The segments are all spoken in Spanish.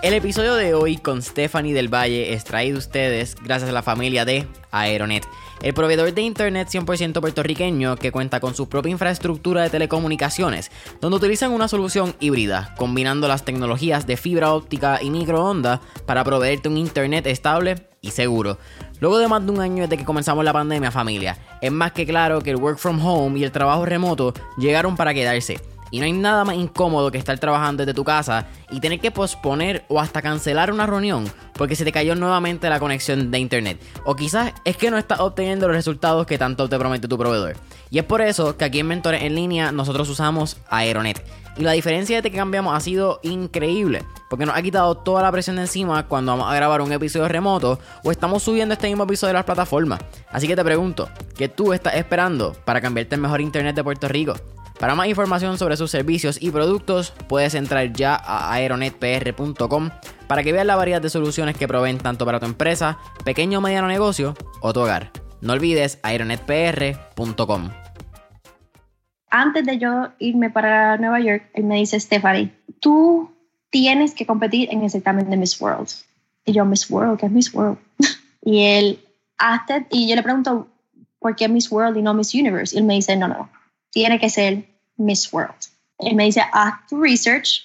El episodio de hoy con Stephanie del Valle es traído a ustedes gracias a la familia de Aeronet, el proveedor de internet 100% puertorriqueño que cuenta con su propia infraestructura de telecomunicaciones, donde utilizan una solución híbrida, combinando las tecnologías de fibra óptica y microondas para proveerte un internet estable y seguro. Luego de más de un año desde que comenzamos la pandemia, familia, es más que claro que el work from home y el trabajo remoto llegaron para quedarse y no hay nada más incómodo que estar trabajando desde tu casa y tener que posponer o hasta cancelar una reunión porque se te cayó nuevamente la conexión de internet. O quizás es que no estás obteniendo los resultados que tanto te promete tu proveedor. Y es por eso que aquí en Mentores en línea nosotros usamos Aeronet. Y la diferencia de que cambiamos ha sido increíble, porque nos ha quitado toda la presión de encima cuando vamos a grabar un episodio remoto o estamos subiendo este mismo episodio de las plataformas. Así que te pregunto, ¿qué tú estás esperando para cambiarte el mejor internet de Puerto Rico? Para más información sobre sus servicios y productos, puedes entrar ya a aeronetpr.com para que veas la variedad de soluciones que proveen tanto para tu empresa, pequeño o mediano negocio o tu hogar. No olvides aeronetpr.com. Antes de yo irme para Nueva York, él me dice, Stephanie, tú tienes que competir en el certamen de Miss World. Y yo, Miss World, ¿qué es Miss World? y él, hasta, y yo le pregunto, ¿por qué Miss World y no Miss Universe? Y él me dice, no, no, tiene que ser Miss World. Él me dice, haz tu research,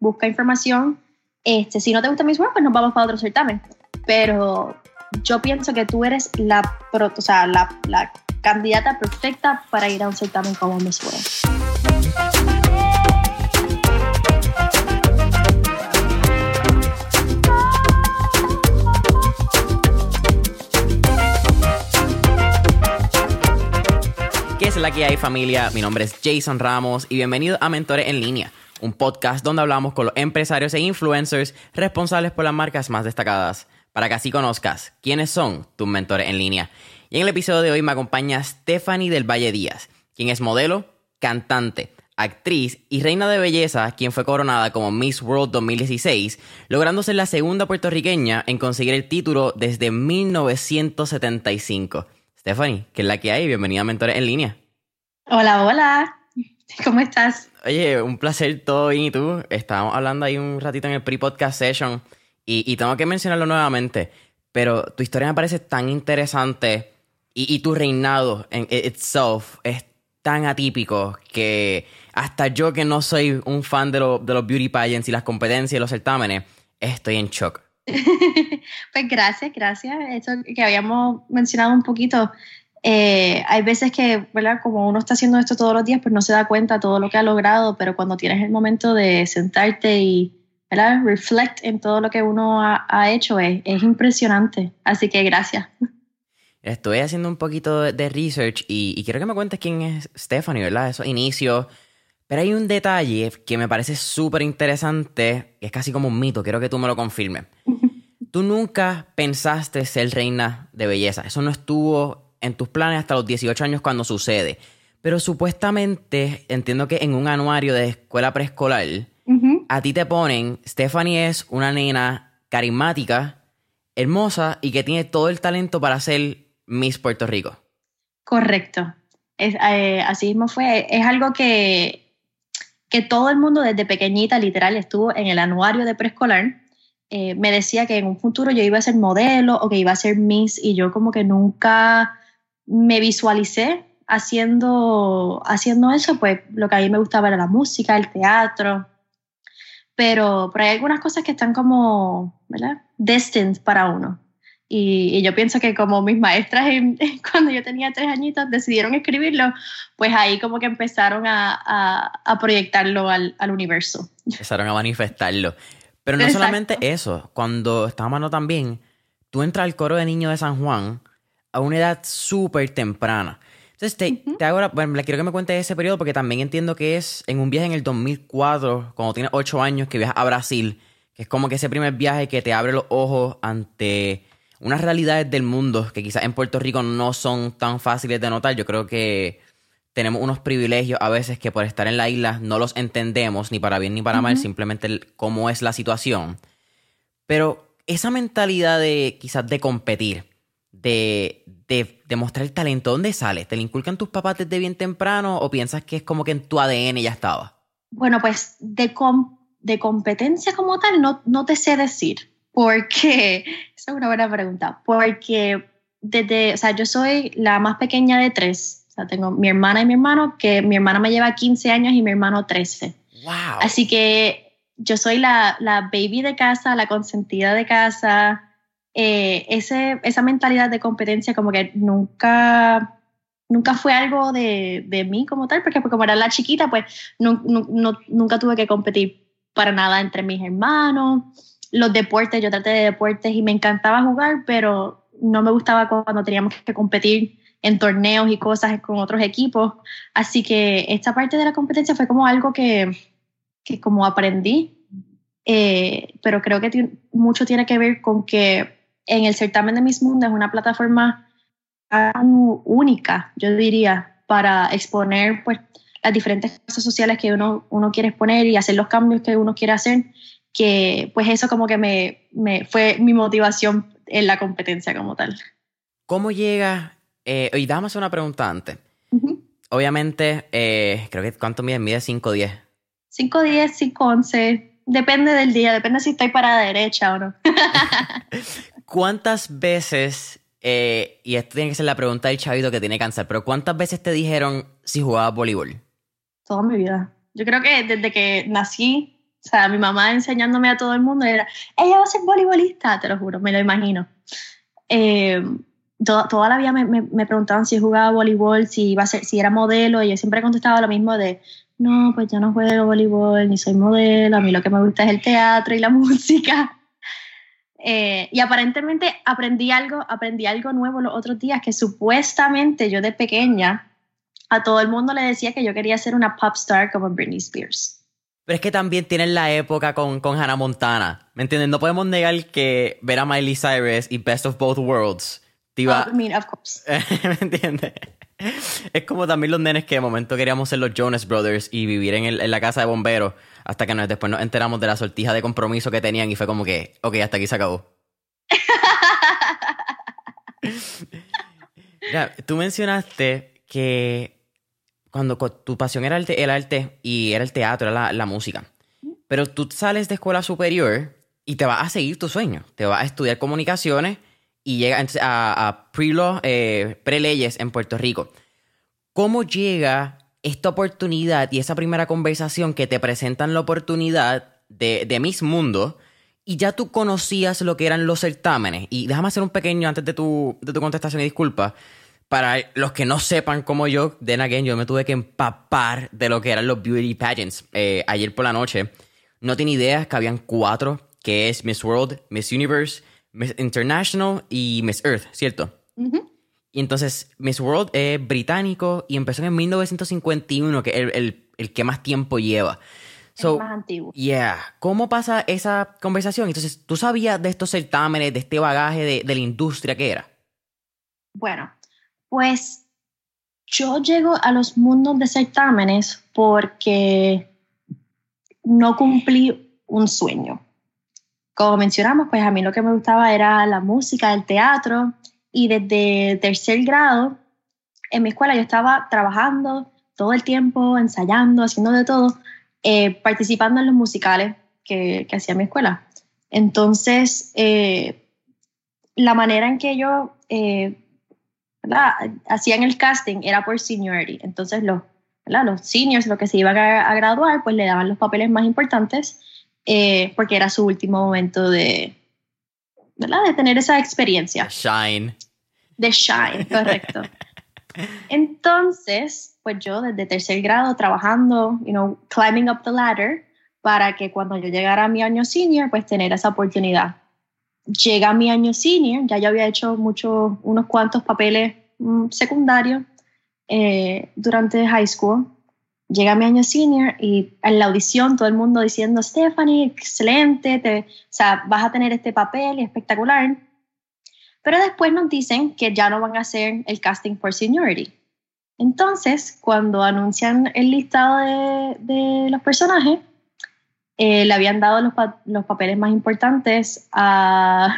busca información. Este, si no te gusta Miss World, pues nos vamos para otro certamen. Pero yo pienso que tú eres la, o sea, la, la candidata perfecta para ir a un certamen como Miss World. Es la que hay familia? Mi nombre es Jason Ramos y bienvenido a Mentores en línea, un podcast donde hablamos con los empresarios e influencers responsables por las marcas más destacadas, para que así conozcas quiénes son tus mentores en línea. Y en el episodio de hoy me acompaña Stephanie del Valle Díaz, quien es modelo, cantante, actriz y reina de belleza, quien fue coronada como Miss World 2016, logrando ser la segunda puertorriqueña en conseguir el título desde 1975. Stephanie, ¿qué es la que hay? Bienvenida a Mentores en línea. Hola, hola. ¿Cómo estás? Oye, un placer todo bien. ¿Y tú? Estábamos hablando ahí un ratito en el pre-podcast session y, y, tengo que mencionarlo nuevamente, pero tu historia me parece tan interesante y, y tu reinado en itself es tan atípico que hasta yo que no soy un fan de, lo, de los beauty pageants y las competencias y los certámenes, estoy en shock. pues gracias, gracias. Eso que habíamos mencionado un poquito. Eh, hay veces que, ¿verdad? Como uno está haciendo esto todos los días, pues no se da cuenta todo lo que ha logrado, pero cuando tienes el momento de sentarte y, ¿verdad? Reflect en todo lo que uno ha, ha hecho, es, es, impresionante. Así que gracias. Estoy haciendo un poquito de research y, y quiero que me cuentes quién es Stephanie, ¿verdad? Esos inicios. Pero hay un detalle que me parece súper interesante, es casi como un mito, quiero que tú me lo confirmes. Tú nunca pensaste ser reina de belleza, eso no estuvo en tus planes hasta los 18 años cuando sucede. Pero supuestamente, entiendo que en un anuario de escuela preescolar, uh -huh. a ti te ponen, Stephanie es una nena carismática, hermosa y que tiene todo el talento para ser Miss Puerto Rico. Correcto. Es, eh, así mismo fue. Es algo que, que todo el mundo desde pequeñita literal estuvo en el anuario de preescolar. Eh, me decía que en un futuro yo iba a ser modelo o que iba a ser Miss y yo como que nunca me visualicé haciendo, haciendo eso, pues lo que a mí me gustaba era la música, el teatro, pero, pero hay algunas cosas que están como, ¿verdad? Destined para uno. Y, y, yo pienso que como mis maestras en, cuando yo tenía tres añitos decidieron escribirlo, pues ahí como que empezaron a, a, a proyectarlo al, al, universo. Empezaron a manifestarlo. Pero no Exacto. solamente eso, cuando estábamos hablando también, tú entras al coro de niños de San Juan a una edad súper temprana. Entonces, te, uh -huh. te hago, bueno, le quiero que me cuentes ese periodo porque también entiendo que es en un viaje en el 2004, cuando tienes 8 años, que viajas a Brasil, que es como que ese primer viaje que te abre los ojos ante unas realidades del mundo que quizás en Puerto Rico no son tan fáciles de notar. Yo creo que tenemos unos privilegios a veces que por estar en la isla no los entendemos, ni para bien ni para uh -huh. mal, simplemente el, cómo es la situación. Pero esa mentalidad de quizás de competir, de, de, de, mostrar el talento, ¿dónde sale? ¿Te lo inculcan tus papás desde bien temprano o piensas que es como que en tu ADN ya estaba? Bueno, pues de, com de competencia como tal, no, no te sé decir. Porque, esa es una buena pregunta, porque desde, o sea, yo soy la más pequeña de tres. O sea, tengo mi hermana y mi hermano, que mi hermana me lleva 15 años y mi hermano 13. Wow. Así que yo soy la, la baby de casa, la consentida de casa. Eh, ese, esa mentalidad de competencia como que nunca, nunca fue algo de, de mí como tal, porque como era la chiquita, pues no, no, nunca tuve que competir para nada entre mis hermanos. Los deportes, yo traté de deportes y me encantaba jugar, pero no me gustaba cuando teníamos que competir en torneos y cosas con otros equipos. Así que esta parte de la competencia fue como algo que, que como aprendí, eh, pero creo que mucho tiene que ver con que en el certamen de Miss Mundo es una plataforma única, yo diría, para exponer pues, las diferentes cosas sociales que uno, uno quiere exponer y hacer los cambios que uno quiere hacer, que pues eso como que me, me fue mi motivación en la competencia como tal. ¿Cómo llega? Eh, y dame una pregunta antes. Obviamente, eh, creo que ¿cuánto mide? Mide 5'10". 5'10", 5'11", depende del día, depende si estoy para la derecha o no. ¿Cuántas veces, eh, y esto tiene que ser la pregunta del chavito que tiene cáncer, pero ¿cuántas veces te dijeron si jugabas voleibol? Toda mi vida. Yo creo que desde que nací, o sea, mi mamá enseñándome a todo el mundo era, ella va a ser voleibolista, te lo juro, me lo imagino. Eh, toda, la vida me, me, preguntaban si jugaba voleibol, si, iba a ser, si era modelo, y yo siempre contestaba lo mismo de, no, pues yo no juego voleibol, ni soy modelo, a mí lo que me gusta es el teatro y la música. Eh, y aparentemente aprendí algo, aprendí algo nuevo los otros días, que supuestamente yo de pequeña a todo el mundo le decía que yo quería ser una pop star como Britney Spears. Pero es que también tienen la época con, con Hannah Montana, ¿me entiendes? No podemos negar que ver a Miley Cyrus y Best of Both Worlds te iba... I mean, of course. ¿Me entiendes? Es como también los nenes que de momento queríamos ser los Jonas Brothers y vivir en, el, en la casa de bomberos hasta que después nos enteramos de la sortija de compromiso que tenían y fue como que, ok, hasta aquí se acabó. tú mencionaste que cuando tu pasión era el, el, arte y era el teatro, era la, música, pero tú sales de escuela superior y te vas a seguir tu sueño, te vas a estudiar comunicaciones y llegas a, a pre-law, eh, pre-leyes en Puerto Rico. ¿Cómo llega esta oportunidad y esa primera conversación que te presentan la oportunidad de, de Miss Mundo y ya tú conocías lo que eran los certámenes. Y déjame hacer un pequeño antes de tu, de tu contestación y disculpa. Para los que no sepan como yo, then again, yo me tuve que empapar de lo que eran los beauty pageants eh, ayer por la noche. No tenía idea que habían cuatro, que es Miss World, Miss Universe, Miss International y Miss Earth, ¿cierto? Y entonces Miss World es británico y empezó en 1951, que es el, que más tiempo lleva. So, más antiguo. Yeah. ¿Cómo pasa esa conversación? Entonces, ¿tú sabías de estos certámenes, de este bagaje de, de la industria que era? Bueno, pues yo llego a los mundos de certámenes porque no cumplí un sueño. Como mencionamos, pues a mí lo que me gustaba era la música, el teatro, y desde tercer grado en mi escuela yo estaba trabajando todo el tiempo, ensayando, haciendo de todo, eh, participando en los musicales que, que hacía mi escuela. Entonces, eh, la manera en que yo eh, hacían el casting era por seniority. Entonces, los, los seniors, los que se iban a, graduar, pues le daban los papeles más importantes porque era su último momento de, ¿verdad? De tener esa experiencia. Shine. De shine, correcto. Entonces, pues yo desde tercer grado trabajando, you know, climbing up the ladder para que cuando yo llegara a mi año senior, pues tener esa oportunidad. Llega mi año senior, ya yo había hecho muchos, unos cuantos papeles mm, secundarios eh, durante high school llega mi año senior y en la audición todo el mundo diciendo, Stephanie, excelente, te, o sea, vas a tener este papel espectacular. Pero después nos dicen que ya no van a hacer el casting por seniority. Entonces, cuando anuncian el listado de, de los personajes, eh, le habían dado los, los, papeles más importantes a,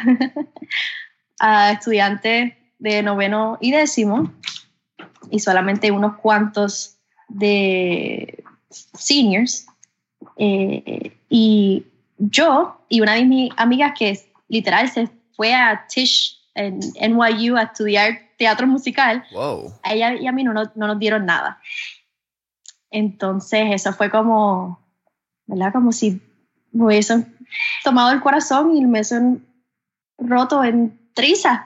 a estudiantes de noveno y décimo y solamente unos cuantos de seniors. Eh, Y yo y una de mis amigas que literal se fue a Tisch en NYU a estudiar teatro musical, a ella y a mí no, no, nos dieron nada. Entonces eso fue como, ¿verdad? Como si me hubiesen tomado el corazón y me hubiesen roto en trizas,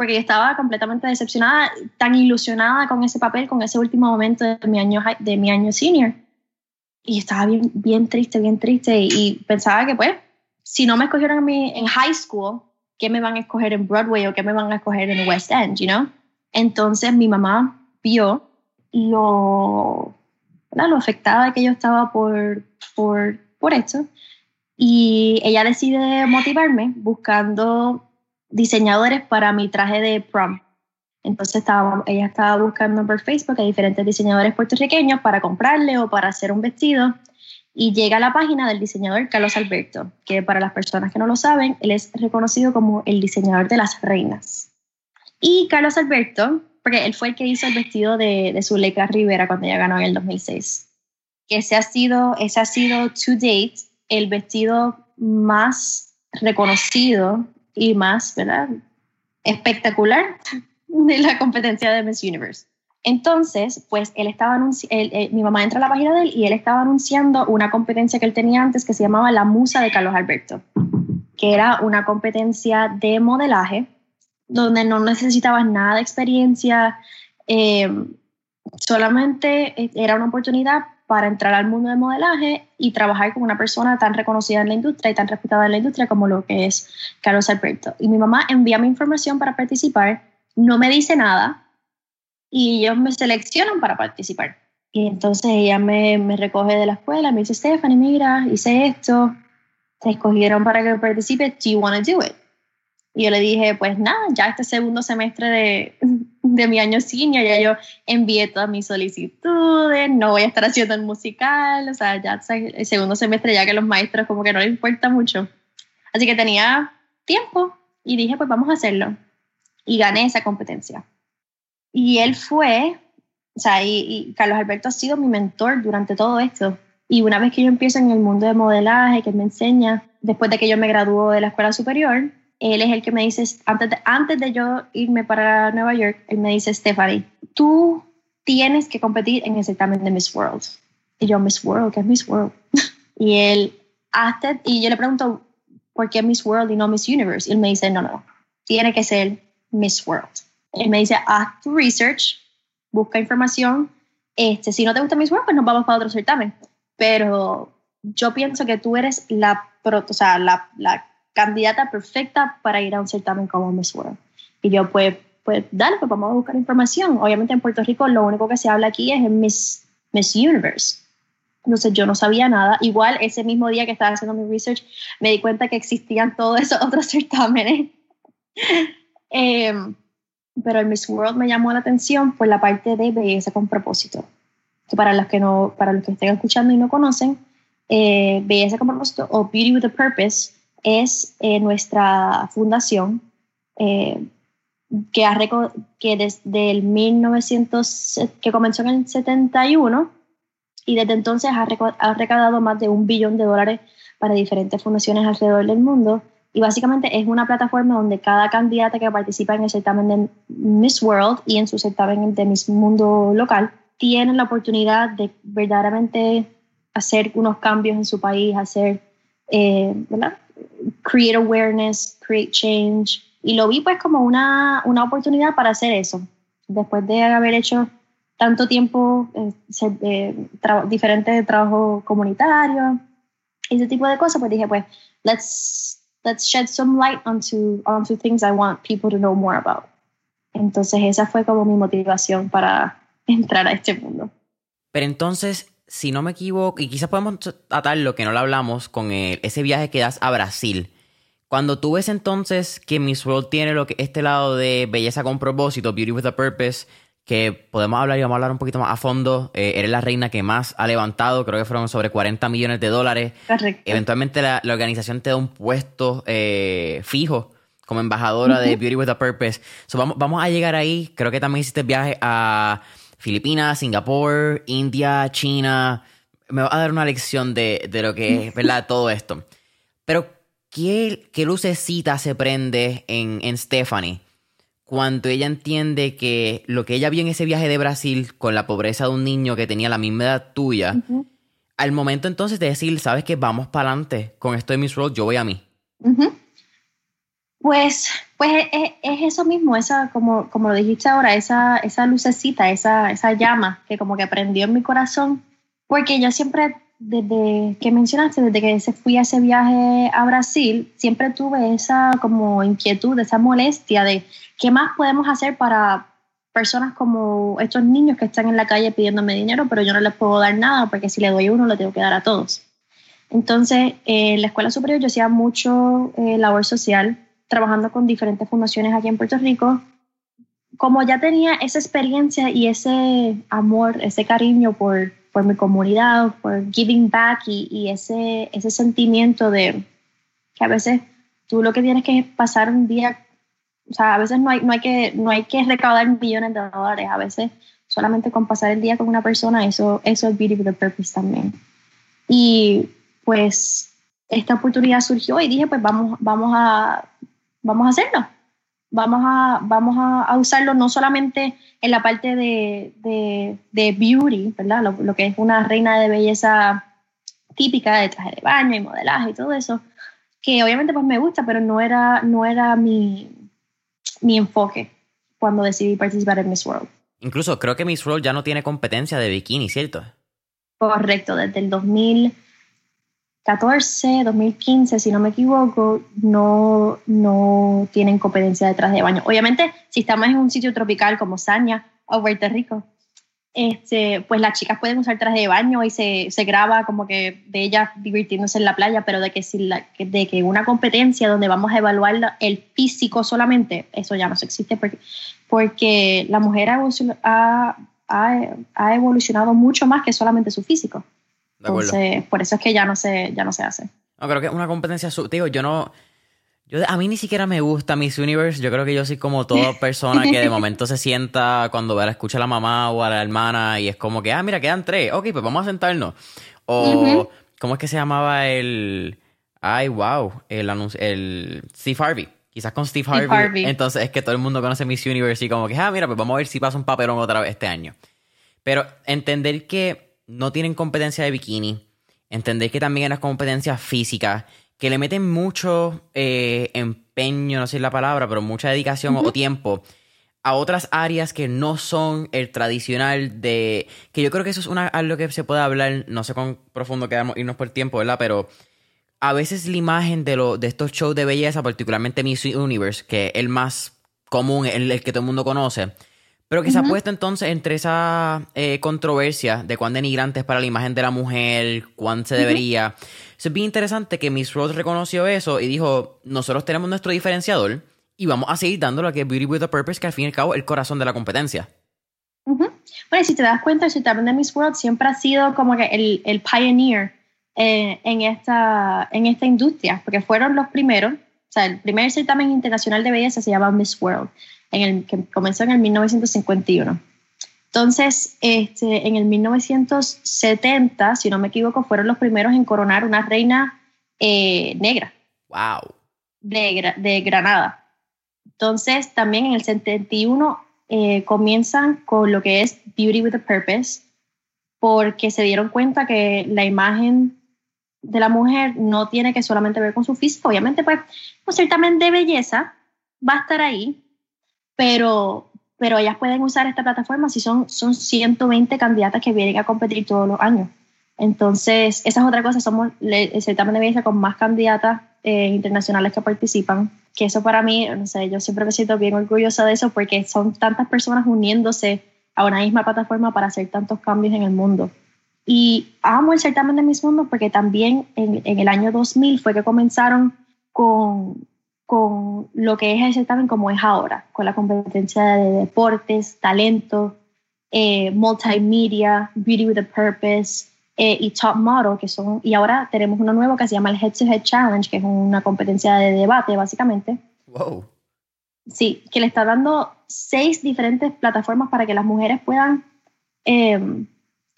porque yo estaba completamente decepcionada, tan ilusionada con ese papel, con ese último momento de mi año, de mi año senior. Y estaba bien, bien triste, bien triste, y, pensaba que pues, si no me escogieron a mí en high school, ¿qué me van a escoger en Broadway o qué me van a escoger en West End, you know? Entonces mi mamá vio lo, lo afectada que yo estaba por, por, por esto y ella decide motivarme buscando diseñadores para mi traje de prom. Entonces estaba, ella estaba buscando por Facebook a diferentes diseñadores puertorriqueños para comprarle o para hacer un vestido y llega a la página del diseñador Carlos Alberto, que para las personas que no lo saben, él es reconocido como el diseñador de las reinas. Y Carlos Alberto, porque él fue el que hizo el vestido de, de Zuleika Rivera cuando ella ganó en el 2006. Ese ha sido, ese ha sido to date el vestido más reconocido y más, ¿verdad? Espectacular de la competencia de Miss Universe. Entonces, pues él estaba mi mamá entra a la página de él y él estaba anunciando una competencia que él tenía antes que se llamaba La Musa de Carlos Alberto, que era una competencia de modelaje donde no necesitabas nada de experiencia, eh, solamente era una oportunidad para entrar al mundo del modelaje y trabajar con una persona tan reconocida en la industria y tan respetada en la industria como lo que es Carlos Alberto. Y mi mamá envía mi información para participar, no me dice nada, y ellos me seleccionan para participar. Y entonces ella me, me recoge de la escuela, me dice, Stephanie, mira, hice esto, te escogieron para que participe, do you want to do it? Y yo le dije, pues nada, ya este segundo semestre de, de mi año senior, ya yo envié todas mis solicitudes, no voy a estar haciendo el musical, o sea, ya el segundo semestre ya que los maestros como que no les importa mucho. Así que tenía tiempo y dije, pues vamos a hacerlo. Y gané esa competencia. Y él fue, o sea, y, Carlos Alberto ha sido mi mentor durante todo esto. Y una vez que yo empiezo en el mundo de modelaje, que me enseña, después de que yo me graduó de la escuela superior, él es el que me dice, antes de, antes de yo irme para Nueva York, él me dice, Stephanie, tú tienes que competir en el certamen de Miss World. Y yo, Miss World, ¿qué es Miss World? y él, hasta, y yo le pregunto, ¿por qué Miss World y no Miss Universe? Y él me dice, no, no, tiene que ser Miss World él me dice, haz tu research, busca información. Este, si no te gusta Miss World, pues nos vamos para otro certamen. Pero yo pienso que tú eres la, o sea, la, la candidata perfecta para ir a un certamen como Miss World. Y yo, pues, pues dale, pues vamos a buscar información. Obviamente en Puerto Rico lo único que se habla aquí es en Miss, Miss Universe. Entonces yo no sabía nada. Igual ese mismo día que estaba haciendo mi research me di cuenta que existían todos esos otros certámenes. eh, pero el Miss World me llamó la atención por la parte de belleza con propósito. Que para los que, no, para los que estén escuchando y no conocen, eh, Belleza con propósito o Beauty with a Purpose es eh, nuestra fundación eh, que, ha que desde el 1900, que comenzó en el 71 y desde entonces ha, ha recaudado más de un billón de dólares para diferentes fundaciones alrededor del mundo y básicamente es una plataforma donde cada candidata que participa en el certamen de Miss World y en su certamen de Miss Mundo local tiene la oportunidad de verdaderamente hacer unos cambios en su país, hacer, eh, ¿verdad? Create awareness, create change. Y lo vi pues como una, una oportunidad para hacer eso. Después de haber hecho tanto tiempo eh, eh diferentes trabajos comunitarios, ese tipo de cosas, pues dije, pues, let's let's shed some light onto, onto things I want people to know more about. Entonces esa fue como mi motivación para entrar a este mundo. Pero entonces, si no me equivoco, y quizás podemos atar lo que no lo hablamos con ese viaje que das a Brasil. Cuando tú ves entonces que Miss World tiene lo que este lado de belleza con propósito, beauty with a purpose, que podemos hablar y vamos a hablar un poquito más a fondo. Eh, eres la reina que más ha levantado, creo que fueron sobre 40 millones de dólares. Correcto. Eventualmente la, organización te da un puesto eh, fijo como embajadora de Beauty with a Purpose. vamos, vamos a llegar ahí. Creo que también hiciste viaje a Filipinas, Singapur, India, China. me va a dar una lección de, lo que es, ¿verdad? Todo esto. Pero, ¿qué, qué lucecita se prende en, en Stephanie cuando ella entiende que lo que ella vio en ese viaje de Brasil con la pobreza de un niño que tenía la misma edad tuya, al momento entonces de decir, sabes que vamos para adelante con esto de Miss Road, yo voy a mí. Pues, pues es, eso mismo, esa, como, como lo dijiste ahora, esa, esa lucecita, esa, esa llama que como que prendió en mi corazón, porque yo siempre desde que mencionaste, desde que fui a ese viaje a Brasil, siempre tuve esa como inquietud, esa molestia de qué más podemos hacer para personas como estos niños que están en la calle pidiéndome dinero, pero yo no les puedo dar nada porque si le doy uno, le tengo que dar a todos. Entonces, en la escuela superior yo hacía mucho eh, labor social, trabajando con diferentes fundaciones aquí en Puerto Rico. Como ya tenía esa experiencia y ese amor, ese cariño por por mi comunidad, por giving back y, ese, ese sentimiento de que a veces tú lo que tienes que pasar un día, o sea, a veces no hay, no hay, que, no hay que recaudar millones de dólares, a veces solamente con pasar el día con una persona, eso, eso es beauty with a purpose también. Y pues esta oportunidad surgió y dije, pues vamos, vamos, a, vamos a hacerlo vamos a, vamos a, usarlo no solamente en la parte de, de, beauty, ¿verdad? Lo, que es una reina de belleza típica de traje de baño y modelaje y todo eso, que obviamente pues me gusta, pero no era, no era mi, mi enfoque cuando decidí participar en Miss World. Incluso creo que Miss World ya no tiene competencia de bikini, ¿cierto? Correcto, desde el 2000 14, 2015, si no me equivoco, no, no tienen competencia de traje de baño. Obviamente, si estamos en un sitio tropical como Saña o Puerto Rico, este, pues las chicas pueden usar traje de baño y se, se graba como que de ellas divirtiéndose en la playa, pero de que, si la, de que una competencia donde vamos a evaluar el físico solamente, eso ya no existe porque, porque la mujer ha, ha evolucionado mucho más que solamente su físico. Entonces, por eso es que ya no se, ya no se hace. No, creo que es una competencia, digo, yo no, yo, a mí ni siquiera me gusta Miss Universe. Yo creo que yo soy como toda persona que de momento se sienta cuando ve, escucha a la mamá o a la hermana y es como que, ah, mira, quedan tres. Ok, pues vamos a sentarnos. O, ¿cómo es que se llamaba el. Ay, wow. El, el Steve Harvey. Quizás con Steve Harvey. Harvey. Entonces es que todo el mundo conoce Miss Universe y como que, ah, mira, pues vamos a ver si pasa un papelón otra vez este año. Pero entender que no tienen competencia de bikini. Entendéis que también en las competencias físicas, que le meten mucho eh, empeño, no sé la palabra, pero mucha dedicación o tiempo a otras áreas que no son el tradicional de... Que yo creo que eso es una, algo que se puede hablar, no sé cuán profundo quedamos irnos por el tiempo, ¿verdad? Pero a veces la imagen de, lo, de estos shows de belleza, particularmente Miss Universe, que es el más común, el, el que todo el mundo conoce, pero que se ha puesto entonces entre esa eh, controversia de cuán denigrante es para la imagen de la mujer, cuán se debería. Es bien interesante que Miss Rose reconoció eso y dijo, nosotros tenemos nuestro diferenciador y vamos a seguir dándolo a que Beauty with a Purpose, que al fin y al cabo es el corazón de la competencia. Bueno, si te das cuenta, el certamen de Miss World siempre ha sido como que el, el pioneer eh, en, esta, en esta industria, porque fueron los primeros, o sea, el primer certamen internacional de belleza se llama Miss World en el, que comenzó en el 1951. Entonces, este, en el 1970, si no me equivoco, fueron los primeros en coronar una reina eh, negra. ¡Wow! De, de, Granada. Entonces, también en el 71 eh, comienzan con lo que es Beauty with a Purpose, porque se dieron cuenta que la imagen de la mujer no tiene que solamente ver con su físico. Obviamente, pues, pues ciertamente de belleza va a estar ahí, pero, pero ellas pueden usar esta plataforma si son, son 120 candidatas que vienen a competir todos los años. Entonces, esa es otra cosa, somos el certamen de belleza con más candidatas eh, internacionales que participan, que eso para mí, no sé, yo siempre me siento bien orgullosa de eso porque son tantas personas uniéndose a una misma plataforma para hacer tantos cambios en el mundo. Y amo el certamen de Miss Mundo porque también en, en el año 2000 fue que comenzaron con, con lo que es el certamen como es ahora, con la competencia de deportes, talento, eh, multimedia, beauty with a purpose eh, y top model, que son, y ahora tenemos uno nuevo que se llama el Head to Head Challenge, que es una competencia de debate básicamente. Wow. Sí, que le está dando seis diferentes plataformas para que las mujeres puedan em,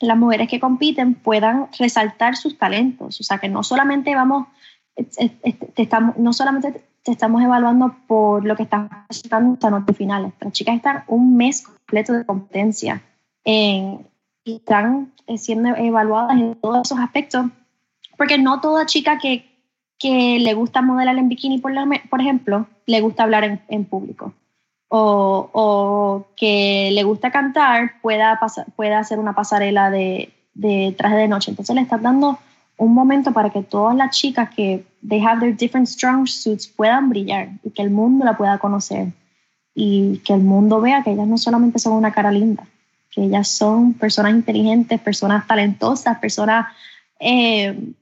las mujeres que compiten puedan resaltar sus talentos. O sea, que no solamente vamos, estamos, no solamente te estamos evaluando por lo que están presentando en noche finales. Las chicas están un mes completo de competencia y están eh, siendo evaluadas en todos esos aspectos, porque no toda chica que, que le gusta modelar en bikini, por, por ejemplo, le gusta hablar en, en público. O, o, que le gusta cantar pueda, pasar, pueda hacer una pasarela de, de traje de noche. Entonces le están dando un momento para que todas las chicas que they have their different strong suits puedan brillar y que el mundo la pueda conocer y que el mundo vea que ellas no solamente son una cara linda, que ellas son personas inteligentes, personas talentosas, personas eh,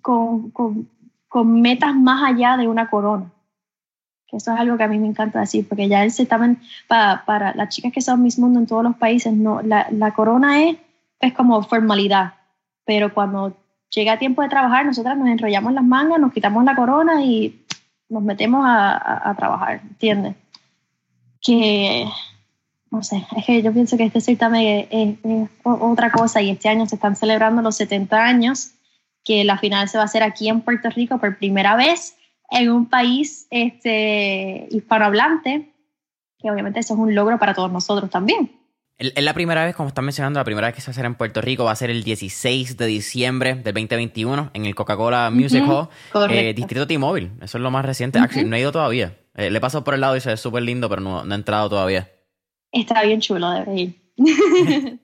con, con, con, metas más allá de una corona. Que eso es algo que a mí me encanta decir, porque ya el certamen, para, para las chicas que son Miss Mundo en todos los países, no, la, la corona es, es como formalidad, pero cuando llega tiempo de trabajar, nosotras nos enrollamos las mangas, nos quitamos la corona y nos metemos a, trabajar, ¿entiendes? Que, no sé, es que yo pienso que este certamen es, otra cosa y este año se están celebrando los 70 años, que la final se va a hacer aquí en Puerto Rico por primera vez en un país este, hispanohablante, que obviamente eso es un logro para todos nosotros también. Es la primera vez, como están mencionando, la primera vez que se va a hacer en Puerto Rico va a ser el 16 de diciembre del 2021 en el Coca-Cola Music Hall, eh, Distrito T-Mobile. Eso es lo más reciente. no he ido todavía. Eh, le he pasado por el lado y se ve súper lindo, pero no, no, he entrado todavía. Está bien chulo, debe ir.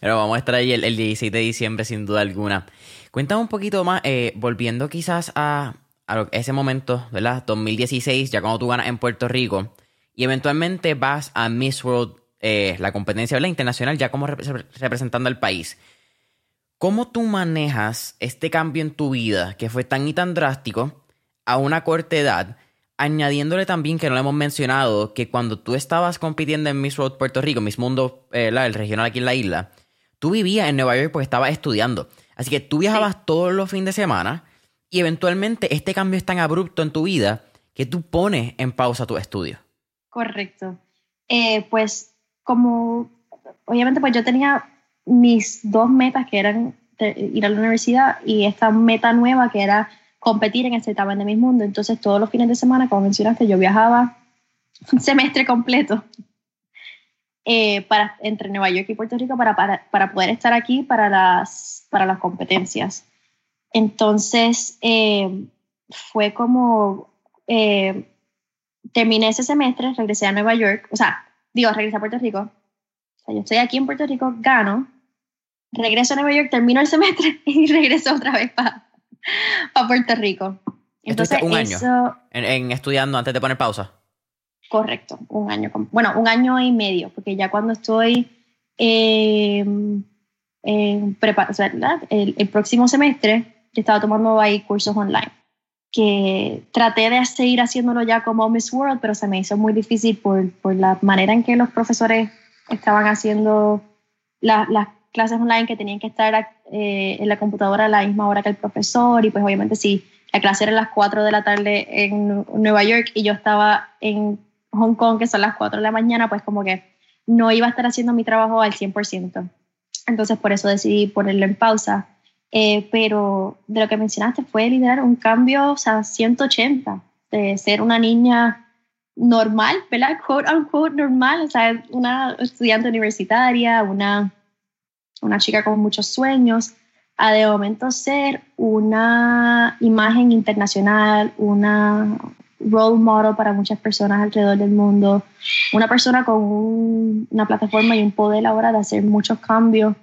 pero vamos a estar ahí el, 16 de diciembre, sin duda alguna. Cuéntame un poquito más, eh, volviendo quizás a, a ese momento, ¿verdad? 2016, ya cuando tú ganas en Puerto Rico, y eventualmente vas a Miss World eh, la competencia internacional ya como representando al país. ¿Cómo tú manejas este cambio en tu vida que fue tan y tan drástico a una corta edad? Añadiéndole también que no le hemos mencionado que cuando tú estabas compitiendo en Miss World Puerto Rico, Miss Mundo, eh, el regional aquí en la isla, tú vivías en Nueva York porque estabas estudiando. Así que tú viajabas todos los fines de semana y eventualmente este cambio es tan abrupto en tu vida que tú pones en pausa tu estudio. Correcto. Eh, pues como, obviamente pues yo tenía mis dos metas que eran ir a la universidad y esta meta nueva que era competir en el certamen de mis mundo. Entonces todos los fines de semana, como mencionaste, yo viajaba un semestre completo eh, para, entre Nueva York y Puerto Rico para, para, para, poder estar aquí para las, para las competencias. Entonces eh, fue como, eh, terminé ese semestre, regresé a Nueva York, o sea, digo, regresé a Puerto Rico. O sea, yo estoy aquí en Puerto Rico, gano, regreso a Nueva York, termino el semestre y regreso otra vez para Puerto Rico. Entonces, un año en, estudiando antes de poner pausa. Correcto, un año. Bueno, un año y medio, porque ya cuando estoy en o sea, el, el, próximo semestre, yo estaba tomando ahí cursos online que traté de seguir haciéndolo ya como Miss World, pero se me hizo muy difícil por, por la manera en que los profesores estaban haciendo las clases online que tenían que estar eh, en la computadora a la misma hora que el profesor y pues obviamente si la clase era a las 4 de la tarde en Nueva York y yo estaba en Hong Kong que son las 4 de la mañana, pues como que no iba a estar haciendo mi trabajo al 100%. Entonces por eso decidí ponerlo en pausa eh, pero de lo que mencionaste fue liderar un cambio, o sea, 180, de ser una niña normal, ¿verdad? Quote unquote normal, o sea, una estudiante universitaria, una, una chica con muchos sueños, a de momento ser una imagen internacional, una role model para muchas personas alrededor del mundo, una persona con una plataforma y un poder ahora de hacer muchos cambios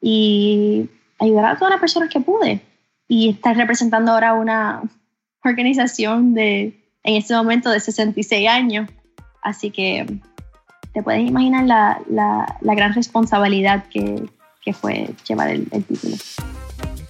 y ayudar a todas las personas que pude. Y estar representando ahora una organización de, en este momento, de 66 años. Así que te puedes imaginar la, la, gran responsabilidad que, que fue llevar el, el título.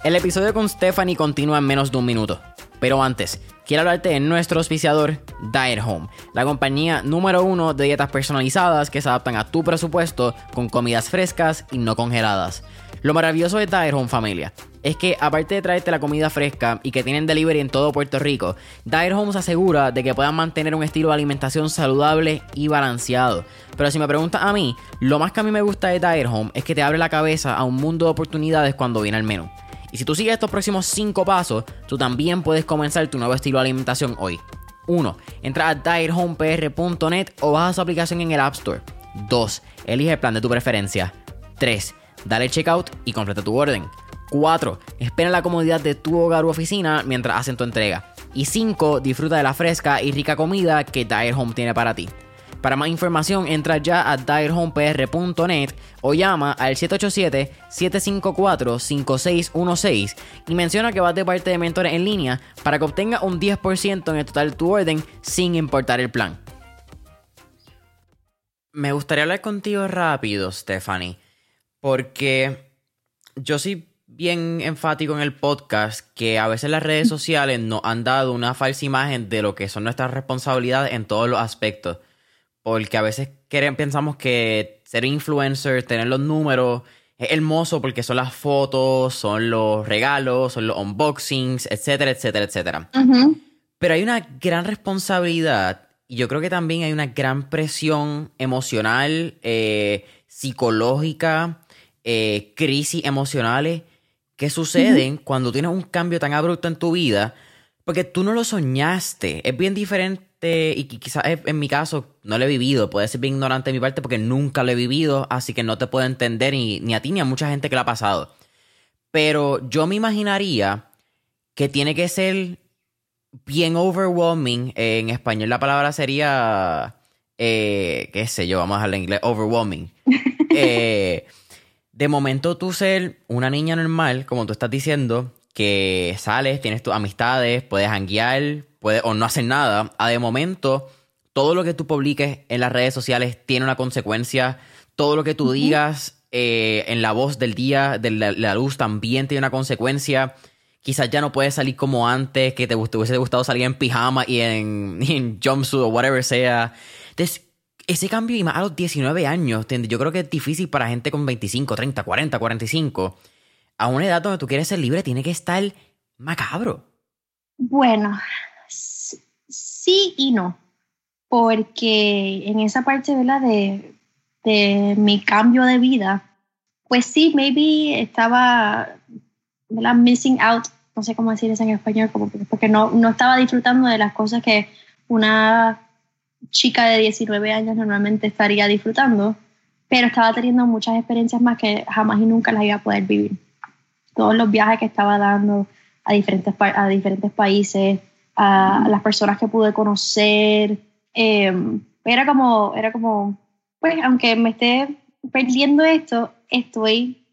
El episodio con Stephanie continúa en menos de un minuto. Pero antes, quiero hablarte de nuestro auspiciador, Diet Home, la compañía número uno de dietas personalizadas que se adaptan a tu presupuesto con comidas frescas y no congeladas. Lo maravilloso de Diet Home familia es que aparte de traerte la comida fresca y que tienen delivery en todo Puerto Rico, Dire Homes asegura de que puedan mantener un estilo de alimentación saludable y balanceado. Pero si me preguntas a mí, lo más que a mí me gusta de Dire Home es que te abre la cabeza a un mundo de oportunidades cuando viene al menú. Y si tú sigues estos próximos 5 pasos, tú también puedes comenzar tu nuevo estilo de alimentación hoy. 1. Entra a diethomepr.net o baja su aplicación en el App Store. 2. Elige el plan de tu preferencia. 3. Dale checkout y completa tu orden. 4. Espera en la comodidad de tu hogar u oficina mientras hacen tu entrega. Y 5. Disfruta de la fresca y rica comida que Dire Home tiene para ti. Para más información, entra ya a direhomepr.net o llama al 787-754-5616 y menciona que vas de parte de mentores en línea para que obtenga un 10% en el total de tu orden sin importar el plan. Me gustaría hablar contigo rápido, Stephanie, porque yo soy bien enfático en el podcast que a veces las redes sociales nos han dado una falsa imagen de lo que son nuestras responsabilidades en todos los aspectos. Porque a veces pensamos que ser influencer, tener los números, es hermoso porque son las fotos, son los regalos, son los unboxings, etcétera, etcétera, etcétera. Pero hay una gran responsabilidad y yo creo que también hay una gran presión emocional, eh, psicológica, eh, crisis emocionales que suceden cuando tienes un cambio tan abrupto en tu vida porque tú no lo soñaste. Es bien diferente y quizás en mi caso no lo he vivido, puede ser bien ignorante de mi parte porque nunca lo he vivido, así que no te puedo entender ni, ni a ti ni a mucha gente que lo ha pasado. Pero yo me imaginaría que tiene que ser bien overwhelming. en español la palabra sería, eh, qué sé yo, vamos a dejarla en inglés, overwhelming. Eh, de momento tú ser una niña normal, como tú estás diciendo, que sales, tienes tus amistades, puedes hanguear, puedes o no hacer nada, a de momento todo lo que tú publiques en las redes sociales tiene una consecuencia, todo lo que tú digas eh, en la voz del día, de la, luz también tiene una consecuencia. Quizás ya no puedes salir como antes, que te, hubiese gustado salir en pijama y en, en jumpsuit o whatever sea. Entonces, ese cambio, y más a los 19 años, yo creo que es difícil para gente con 25, 30, 40, 45 a una edad donde tú quieres ser libre tiene que estar macabro. Bueno, sí y no, porque en esa parte ¿verdad? De, de mi cambio de vida, pues sí, maybe estaba ¿verdad? missing out, no sé cómo decir eso en español, porque no, no estaba disfrutando de las cosas que una chica de 19 años normalmente estaría disfrutando, pero estaba teniendo muchas experiencias más que jamás y nunca las iba a poder vivir todos los viajes que estaba dando a diferentes, a diferentes países, a, las personas que pude conocer. Em, era como, era como, pues aunque me esté perdiendo esto, estoy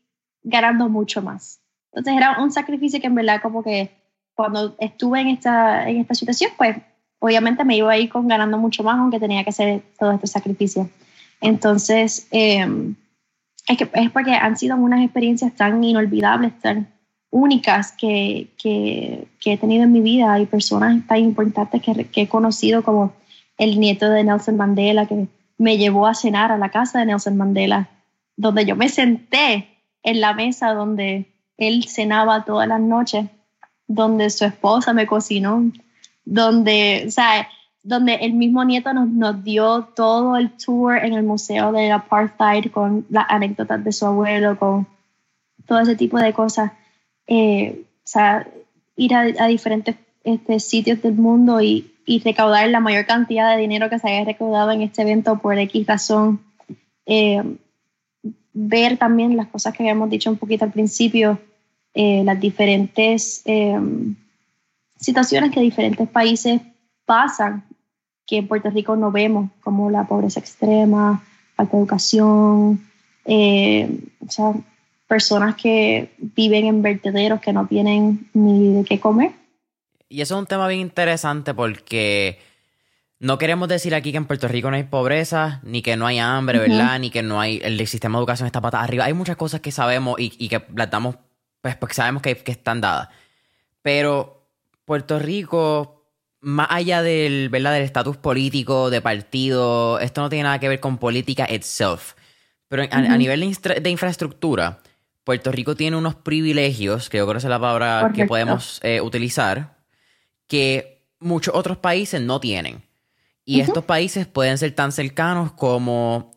ganando mucho más. Entonces era un sacrificio que en verdad como que cuando estuve en esta, en esta situación, pues obviamente me iba a con ganando mucho más, aunque tenía que hacer todo este sacrificio. Entonces, eh, es, que, es porque han sido unas experiencias tan inolvidables, tan únicas que, que, que he tenido en mi vida. Hay personas tan importantes que, que, he conocido como el nieto de Nelson Mandela, que me llevó a cenar a la casa de Nelson Mandela, donde yo me senté en la mesa donde él cenaba todas las noches, donde su esposa me cocinó, donde, o sea, donde el mismo nieto nos, nos, dio todo el tour en el Museo del Apartheid con las anécdotas de su abuelo, con todo ese tipo de cosas. Eh, o sea, ir a, diferentes este, sitios del mundo y, y, recaudar la mayor cantidad de dinero que se haya recaudado en este evento por X razón. Eh, ver también las cosas que habíamos dicho un poquito al principio, eh, las diferentes situaciones que diferentes países pasan que en Puerto Rico no vemos, como la pobreza extrema, falta de educación, eh, o sea, personas que viven en vertederos que no tienen ni de qué comer. Y eso es un tema bien interesante porque no queremos decir aquí que en Puerto Rico no hay pobreza, ni que no hay hambre, ¿verdad? Ni que no hay, el sistema de educación está patada arriba. Hay muchas cosas que sabemos y, que las damos, pues porque sabemos que, que están dadas. Pero Puerto Rico más allá del, ¿verdad? del estatus político, de partido, esto no tiene nada que ver con política itself. Pero a, nivel de, infraestructura, Puerto Rico tiene unos privilegios, que yo creo que es la palabra que podemos eh, utilizar, que muchos otros países no tienen. Y estos países pueden ser tan cercanos como...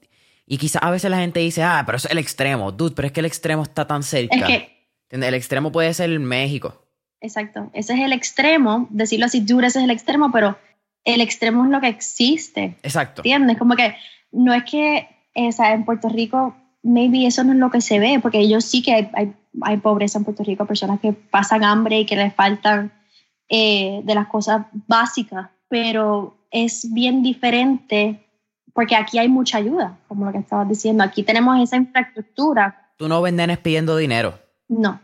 Y quizás a veces la gente dice, ah, pero eso es el extremo. Dude, pero es que el extremo está tan cerca. Es que... El extremo puede ser México. Exacto. Ese es el extremo. Decirlo así, dude, ese es el extremo, pero el extremo es lo que existe. Exacto. ¿Entiendes? Como que no es que o sea, en Puerto Rico, maybe eso no es lo que se ve, porque yo sí que hay, hay, hay pobreza en Puerto Rico, personas que pasan hambre y que les faltan eh, de las cosas básicas, pero es bien diferente porque aquí hay mucha ayuda, como lo que estabas diciendo. Aquí tenemos esa infraestructura. ¿Tú no ves nenes pidiendo dinero? No.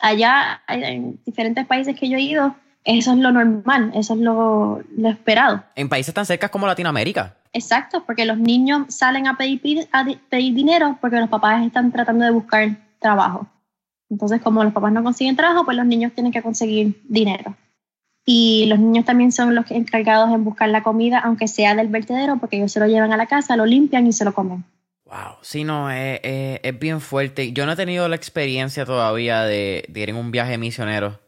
Allá, en diferentes países que yo he ido, eso es lo normal, eso es lo, lo esperado. En países tan cerca como Latinoamérica. Exacto, porque los niños salen a pedir, a pedir dinero porque los papás están tratando de buscar trabajo. Entonces, como los papás no consiguen trabajo, pues los niños tienen que conseguir dinero. Y los niños también son los encargados en buscar la comida, aunque sea del vertedero, porque ellos se lo llevan a la casa, lo limpian y se lo comen. Wow, sí, no, es, bien fuerte. Yo no he tenido la experiencia todavía de, ir en un viaje misionero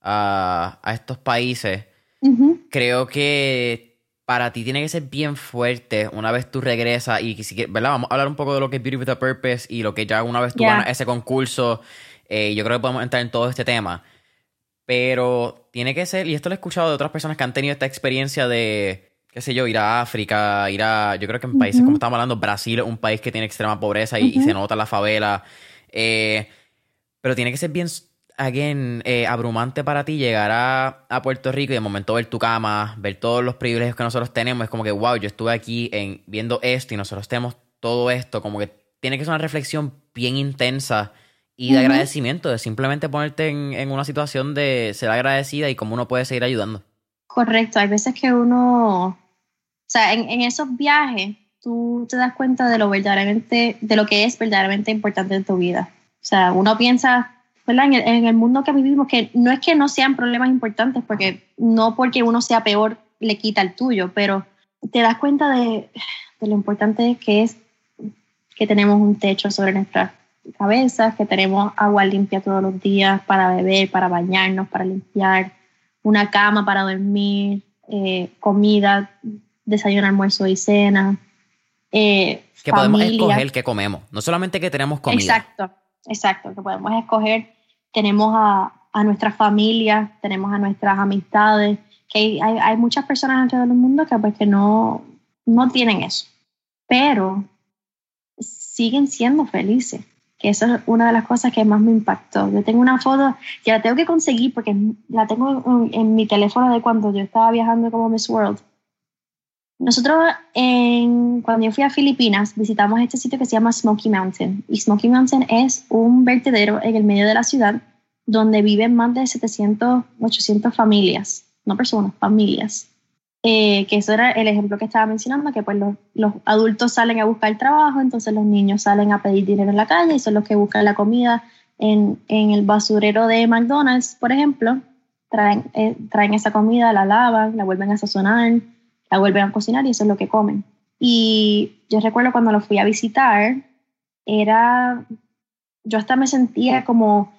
a, estos países. Creo que para ti tiene que ser bien fuerte una vez tú regresas y si ¿verdad? Vamos a hablar un poco de lo que es Beauty with a Purpose y lo que ya una vez tú ganas ese concurso. Eh, yo creo que podemos entrar en todo este tema. Pero tiene que ser, y esto lo he escuchado de otras personas que han tenido esta experiencia de, qué sé yo, ir a África, ir a, yo creo que en países como estamos hablando, Brasil es un país que tiene extrema pobreza y, se nota la favela. Eh, pero tiene que ser bien, again, eh, abrumante para ti llegar a, Puerto Rico y de momento ver tu cama, ver todos los privilegios que nosotros tenemos. Es como que, wow, yo estuve aquí en, viendo esto y nosotros tenemos todo esto. Como que tiene que ser una reflexión bien intensa y de agradecimiento, de simplemente ponerte en, una situación de ser agradecida y cómo uno puede seguir ayudando. Correcto, hay veces que uno, sea, en, esos viajes tú te das cuenta de lo verdaderamente, de lo que es verdaderamente importante en tu vida. O sea, uno piensa, ¿verdad? En el, en el mundo que vivimos, que no es que no sean problemas importantes, porque no porque uno sea peor le quita el tuyo, pero te das cuenta de, de lo importante que es que tenemos un techo sobre nuestra cabezas, que tenemos agua limpia todos los días para beber, para bañarnos, para limpiar, una cama para dormir, eh, comida, desayuno, almuerzo y cena. Eh, que podemos escoger qué comemos, no solamente que tenemos comida. Exacto, exacto, que podemos escoger. Tenemos a, a nuestra familia, tenemos a nuestras amistades, que hay, hay, muchas personas alrededor del mundo que, pues, que no, no tienen eso, pero siguen siendo felices que eso es una de las cosas que más me impactó. Yo tengo una foto, ya la tengo que conseguir porque la tengo en, mi teléfono de cuando yo estaba viajando como Miss World. Nosotros, cuando yo fui a Filipinas, visitamos este sitio que se llama Smoky Mountain. Y Smoky Mountain es un vertedero en el medio de la ciudad donde viven más de 700, 800 familias, no personas, familias. Eh, que eso era el ejemplo que estaba mencionando, que pues los, los, adultos salen a buscar trabajo, entonces los niños salen a pedir dinero en la calle y son los que buscan la comida en, en el basurero de McDonald's, por ejemplo, traen, eh, traen esa comida, la lavan, la vuelven a sazonar, la vuelven a cocinar y eso es lo que comen. Y yo recuerdo cuando lo fui a visitar, era, yo hasta me sentía como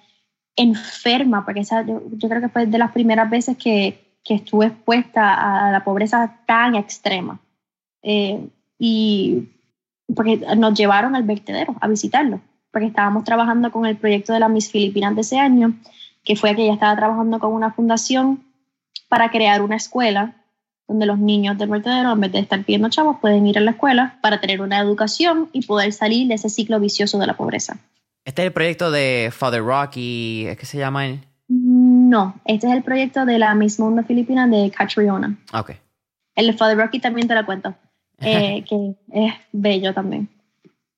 enferma, porque esa, yo, creo que fue de las primeras veces que que estuve expuesta a la pobreza tan extrema. Eh, y porque nos llevaron al vertedero a visitarlo, porque estábamos trabajando con el proyecto de la Miss Filipinas de ese año, que fue que ella estaba trabajando con una fundación para crear una escuela donde los niños del vertedero, en vez de estar pidiendo chavos, pueden ir a la escuela para tener una educación y poder salir de ese ciclo vicioso de la pobreza. Este es el proyecto de Father Rocky, ¿es que se llama él? No, este es el proyecto de la Miss Mundo Filipina de Catriona. Ok. El de Father Rocky también te lo cuento, eh, que es bello también.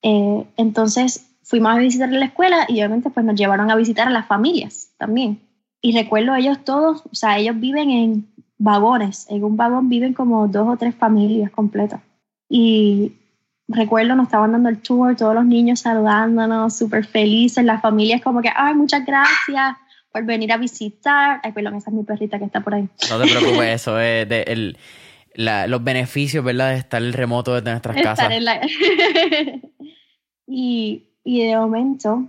Eh, entonces fuimos a visitar la escuela y obviamente pues nos llevaron a visitar a las familias también. Y recuerdo ellos todos, o sea, ellos viven en vagones, en un vagón viven como dos o tres familias completas. Y recuerdo, nos estaban dando el tour, todos los niños saludándonos, súper felices, las familias como que, ay, muchas gracias, por venir a visitar. Ay, perdón, esa es mi perrita que está por ahí. No te preocupes, eso es de el, los beneficios, ¿verdad? De estar el remoto desde nuestras casas. y, y de momento,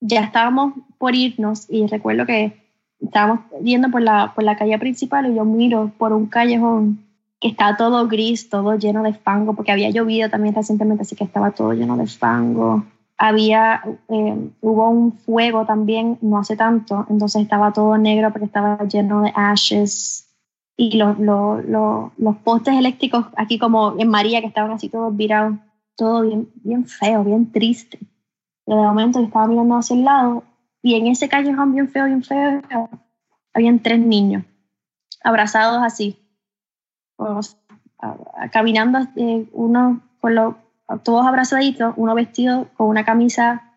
ya estábamos por irnos y recuerdo que estábamos yendo por la, por la calle principal y yo miro por un callejón que está todo gris, todo lleno de fango, porque había llovido también recientemente, así que estaba todo lleno de fango. Había, eh, hubo un fuego también no hace tanto, entonces estaba todo negro porque estaba lleno de ashes. Y los, los, los, los postes eléctricos aquí como en María, que estaban así todos virados, todo bien, bien feo, bien triste. Pero de momento estaba mirando hacia el lado y en ese callejón bien feo, bien feo, habían tres niños abrazados así, caminando, eh, uno con los, todos abrazaditos, uno vestido con una camisa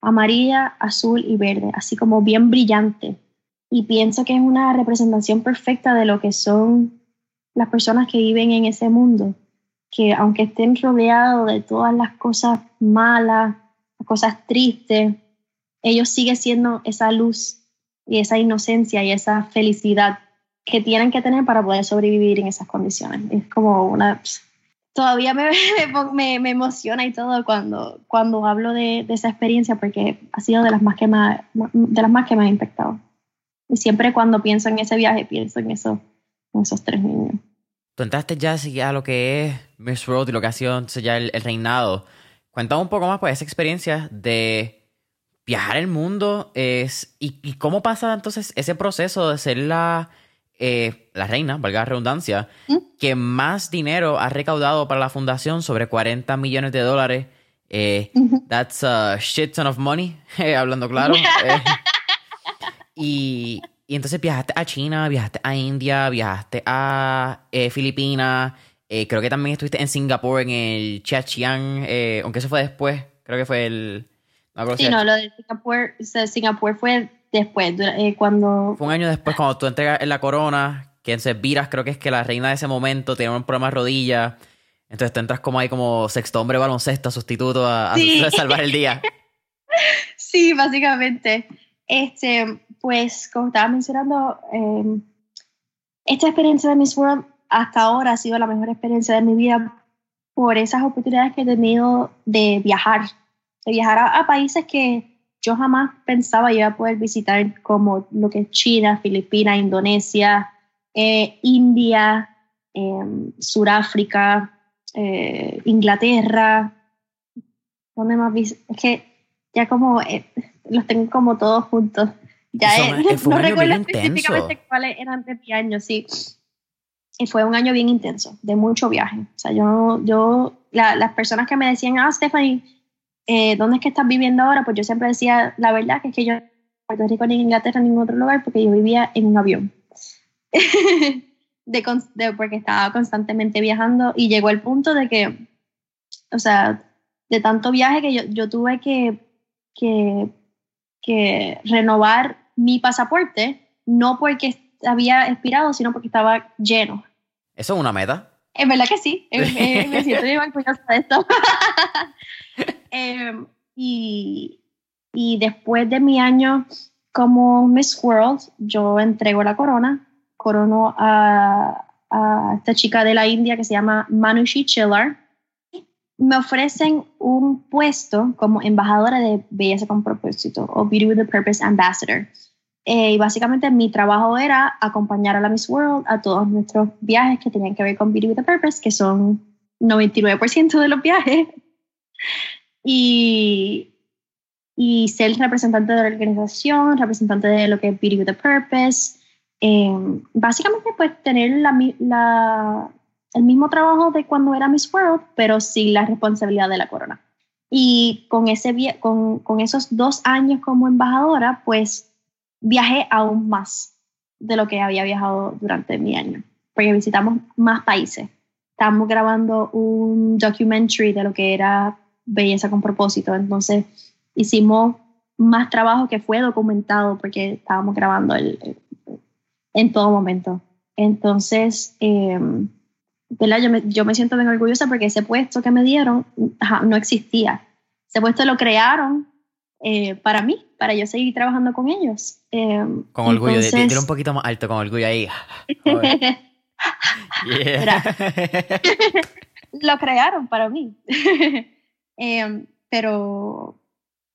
amarilla, azul y verde, así como bien brillante. Y pienso que es una representación perfecta de lo que son las personas que viven en ese mundo, que aunque estén rodeados de todas las cosas malas, las cosas tristes, ellos siguen siendo esa luz y esa inocencia y esa felicidad que tienen que tener para poder sobrevivir en esas condiciones. Es como una... Todavía me, me, me emociona y todo cuando, cuando hablo de, de, esa experiencia porque ha sido de las, más que más, de las más que me ha impactado. Y siempre cuando pienso en ese viaje, pienso en, eso, en esos tres niños. Tú entraste ya a lo que es Miss World y lo que ha sido ya el, el reinado. Cuéntame un poco más pues, esa experiencia de viajar el mundo es, y, y, cómo pasa entonces ese proceso de ser la, eh, la reina, valga la redundancia, ¿Mm? que más dinero ha recaudado para la fundación, sobre 40 millones de dólares. Eh, that's a shit ton of money, hablando claro. Eh, y, y, entonces viajaste a China, viajaste a India, viajaste a Filipinas, creo que también estuviste en Singapur, en el Chiachiang, aunque eso fue después, creo que fue el... Sí, no, lo de Singapur, Singapur fue después, eh, cuando... Fue un año después cuando tú entregas en la corona, que en Viras creo que es que la reina de ese momento tenía un problema de rodilla, entonces tú entras como ahí como sexto hombre baloncesto, sustituto a, salvar el día. sí, básicamente. Este, pues, como estaba mencionando, em, esta experiencia de Miss World hasta ahora ha sido la mejor experiencia de mi vida por esas oportunidades que he tenido de viajar, de viajar a países que yo jamás pensaba iba a poder visitar como lo que es China, Filipinas, Indonesia, eh, India, eh, Suráfrica, eh, Inglaterra. ¿Dónde más Es que ya como eh, los tengo como todos juntos. Ya no recuerdo específicamente cuáles eran de mi año, sí. Y fue un año bien intenso, de mucho viaje. O sea, yo, yo las personas que me decían, ah, Stephanie, eh, ¿dónde es que estás viviendo ahora? Pues yo siempre decía, la verdad que es que yo en Puerto Rico ni en Inglaterra ni en otro lugar porque yo vivía en un avión. de, porque estaba constantemente viajando y llegó el punto de que, o sea, de tanto viaje que yo, yo tuve que, que, que renovar mi pasaporte, no porque había expirado, sino porque estaba lleno. ¿Eso es una meta? Es verdad que sí. me siento muy orgullosa de esto. Em, y, y, después de mi año como Miss World, yo entrego la corona, corono a, a esta chica de la India que se llama Manushi Chillar. Me ofrecen un puesto como embajadora de belleza con propósito o Beauty with a Purpose Ambassador. Eh, y básicamente mi trabajo era acompañar a la Miss World a todos nuestros viajes que tenían que ver con Beauty with a Purpose, que son 99% de los viajes y, y ser representante de la organización, representante de lo que es Beauty with a Purpose. Eh, básicamente, pues tener la, la, el mismo trabajo de cuando era Miss World, pero sin la responsabilidad de la corona. Y con, ese, con, con esos dos años como embajadora, pues viajé aún más de lo que había viajado durante mi año, porque visitamos más países. Estábamos grabando un documentary de lo que era belleza con propósito. Entonces hicimos más trabajo que fue documentado porque estábamos grabando el, en todo momento. Entonces, eh, Yo, me, yo me siento bien orgullosa porque ese puesto que me dieron no existía. Ese puesto lo crearon eh, para mí, para yo seguir trabajando con ellos. Eh, con orgullo, entonces, un poquito más alto, con orgullo ahí. lo crearon para mí. Em, pero,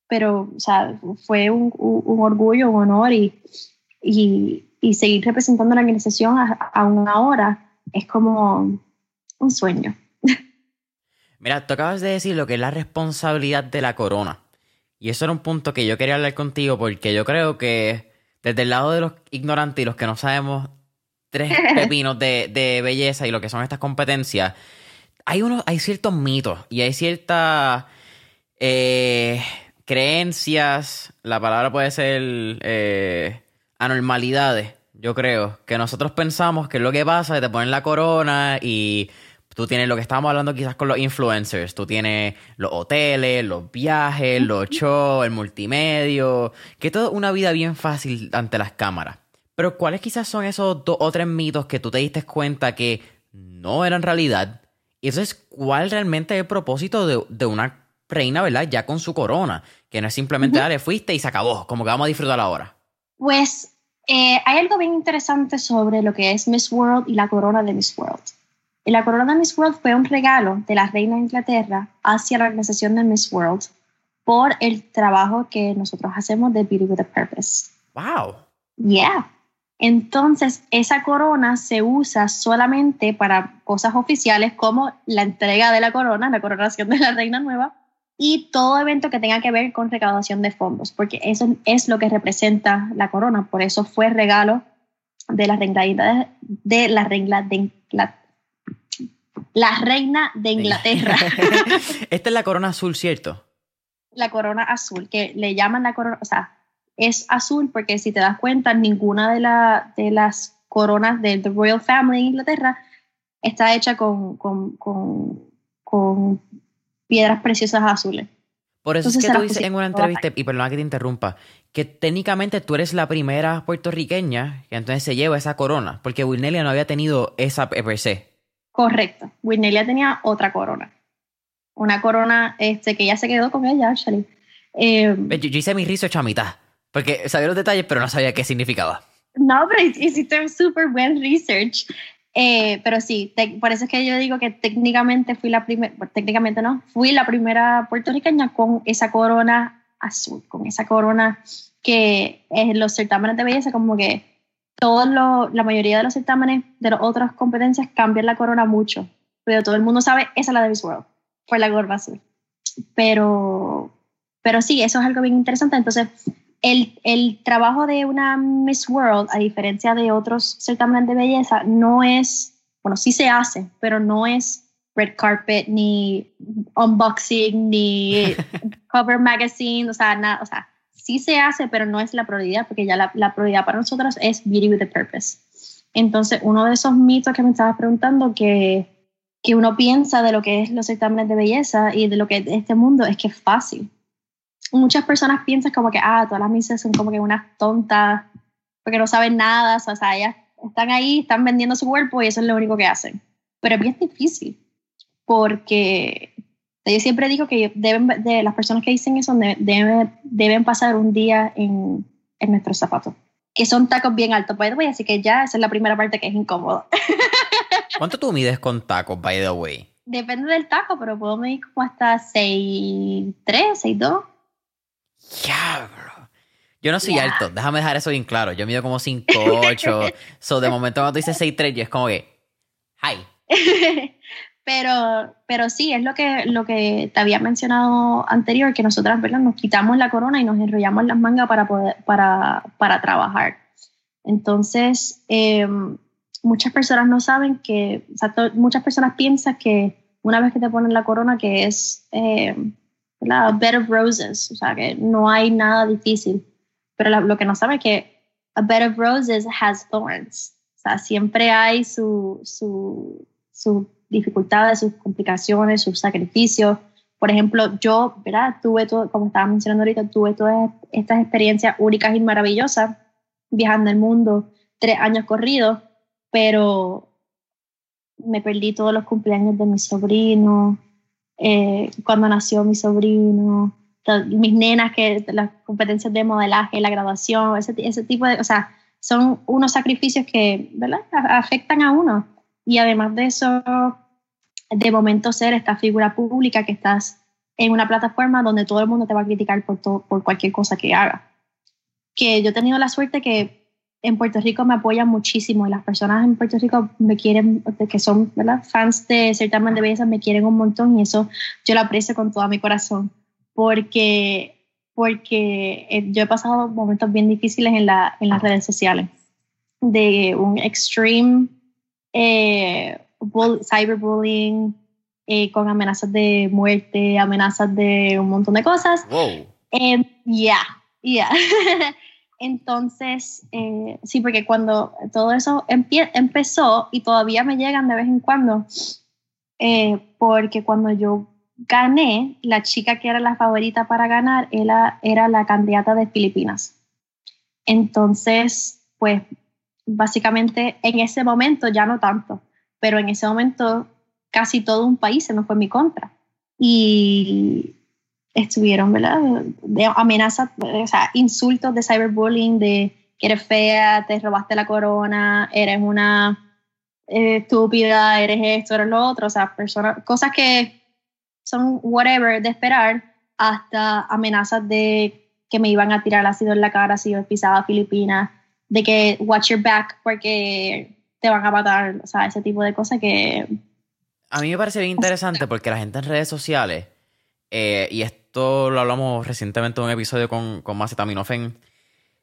pero, o sea, fue un, un orgullo, un honor y, y, y, seguir representando la organización aún ahora es como un sueño. Mira, tú acabas de decir lo que es la responsabilidad de la corona. Y eso era un punto que yo quería hablar contigo porque yo creo que desde el lado de los ignorantes y los que no sabemos tres pepinos de, de belleza y lo que son estas competencias, hay, unos, hay ciertos mitos y hay ciertas eh, creencias, la palabra puede ser eh, anormalidades, yo creo, que nosotros pensamos que es lo que pasa, que te ponen la corona y tú tienes lo que estábamos hablando quizás con los influencers, tú tienes los hoteles, los viajes, los shows, el multimedio, que todo una vida bien fácil ante las cámaras. Pero ¿cuáles quizás son esos dos o tres mitos que tú te diste cuenta que no eran realidad? Y eso es cuál realmente es el propósito de, una reina, ¿verdad? Ya con su corona, que no es simplemente, dale, fuiste y se acabó, como que vamos a disfrutar ahora. Pues eh, hay algo bien interesante sobre lo que es Miss World y la corona de Miss World. Y la corona de Miss World fue un regalo de la reina de Inglaterra hacia la organización de Miss World por el trabajo que nosotros hacemos de Beauty with a Purpose. ¡Wow! Yeah. Entonces, esa corona se usa solamente para cosas oficiales como la entrega de la corona, la coronación de la reina nueva, y todo evento que tenga que ver con recaudación de fondos, porque eso es lo que representa la corona. Por eso fue regalo de la reina de, la reina de la reina de Inglaterra. Esta es la corona azul, ¿cierto? La corona azul, que le llaman la corona, o sea, es azul porque si te das cuenta, ninguna de, la, de las coronas de The Royal Family de Inglaterra está hecha con, con, con, piedras preciosas azules. Por eso es que tú dices en una entrevista, y perdona que te interrumpa, que técnicamente tú eres la primera puertorriqueña que entonces se lleva esa corona, porque Wilnelia no había tenido esa per se. Correcto, Wilnelia tenía otra corona. Una corona este, que ya se quedó con ella, actually. Eh, yo, yo, hice mi research a mitad. Porque sabía los detalles, pero no sabía qué significaba. No, pero hiciste un súper buen research. Eh, pero sí, por eso es que yo digo que técnicamente fui la primera, técnicamente no, fui la primera puertorriqueña con esa corona azul, con esa corona que en los certámenes de belleza como que todos la mayoría de los certámenes de las otras competencias cambian la corona mucho, pero todo el mundo sabe, esa es la de Miss World, fue la corona azul. Pero, pero sí, eso es algo bien interesante. Entonces, el, el, trabajo de una Miss World, a diferencia de otros certámenes de belleza, no es, bueno, sí se hace, pero no es red carpet, ni unboxing, ni cover magazine, o sea, nada, o sea, sí se hace, pero no es la prioridad, porque ya la, la prioridad para nosotros es beauty with a purpose. Entonces, uno de esos mitos que me estabas preguntando que, que uno piensa de lo que es los certámenes de belleza y de lo que es este mundo es que es fácil muchas personas piensan como que, ah, todas las misas son como que unas tontas, porque no saben nada, o sea, ellas están ahí, están vendiendo su cuerpo y eso es lo único que hacen. Pero es bien difícil, porque yo siempre digo que deben, de las personas que dicen eso deben, deben pasar un día en, en nuestros zapatos, que son tacos bien altos, by the way, así que ya esa es la primera parte que es incómodo. ¿Cuánto tú mides con tacos, by the way? Depende del taco, pero puedo medir como hasta 6'3, 6'2. Ya, bro. Yo no soy alto, déjame dejar eso bien claro. Yo mido como 5'8". so, de momento cuando tú dices 6'3", yo es como que, hi. pero, pero sí, es lo que, lo que te había mencionado anterior, que nosotras, ¿verdad? Nos quitamos la corona y nos enrollamos las mangas para, poder, para, para trabajar. Entonces, em, muchas personas no saben que, o sea, muchas personas piensan que una vez que te ponen la corona, que es... Em, a bed of roses, o sea, que no hay nada difícil. Pero lo que no sabe es que a bed of roses has thorns. O sea, siempre hay sus su, su dificultades, sus complicaciones, sus sacrificios. Por ejemplo, yo, ¿verdad? Tuve todo, como estaba mencionando ahorita, tuve todas estas experiencias únicas y maravillosas viajando el mundo, tres años corridos, pero me perdí todos los cumpleaños de mi sobrino, eh, cuando nació mi sobrino, mis nenas, que las competencias de modelaje, la graduación, ese, ese tipo de, o sea, son unos sacrificios que, ¿verdad?, afectan a uno. Y además de eso, de momento ser esta figura pública que estás en una plataforma donde todo el mundo te va a criticar por, por cualquier cosa que haga. Que yo he tenido la suerte que en Puerto Rico me apoyan muchísimo y las personas en Puerto Rico me quieren, que son ¿verdad? fans de certamen de belleza, me quieren un montón y eso yo lo aprecio con todo mi corazón porque, porque eh, yo he pasado momentos bien difíciles en, la, en las redes sociales de un extreme eh, cyberbullying eh, con amenazas de muerte, amenazas de un montón de cosas. Wow. Ya, ya. Entonces, eh, sí, porque cuando todo eso empezó y todavía me llegan de vez en cuando, eh, porque cuando yo gané, la chica que era la favorita para ganar era, era la candidata de Filipinas. Entonces, pues básicamente en ese momento ya no tanto, pero en ese momento casi todo un país se nos fue en mi contra. Y estuvieron, ¿verdad? De amenazas, o sea, insultos de cyberbullying, de que eres fea, te robaste la corona, eres una eh, estúpida, eres esto, eres lo otro, o sea, personas, cosas que son whatever de esperar, hasta amenazas de que me iban a tirar ácido en la cara si yo pisaba Filipinas, de que watch your back porque te van a matar, o sea, ese tipo de cosas que... A mí me parece bien interesante porque la gente en redes sociales, eh, y esto lo hablamos recientemente en un episodio con, con Macetaminofen,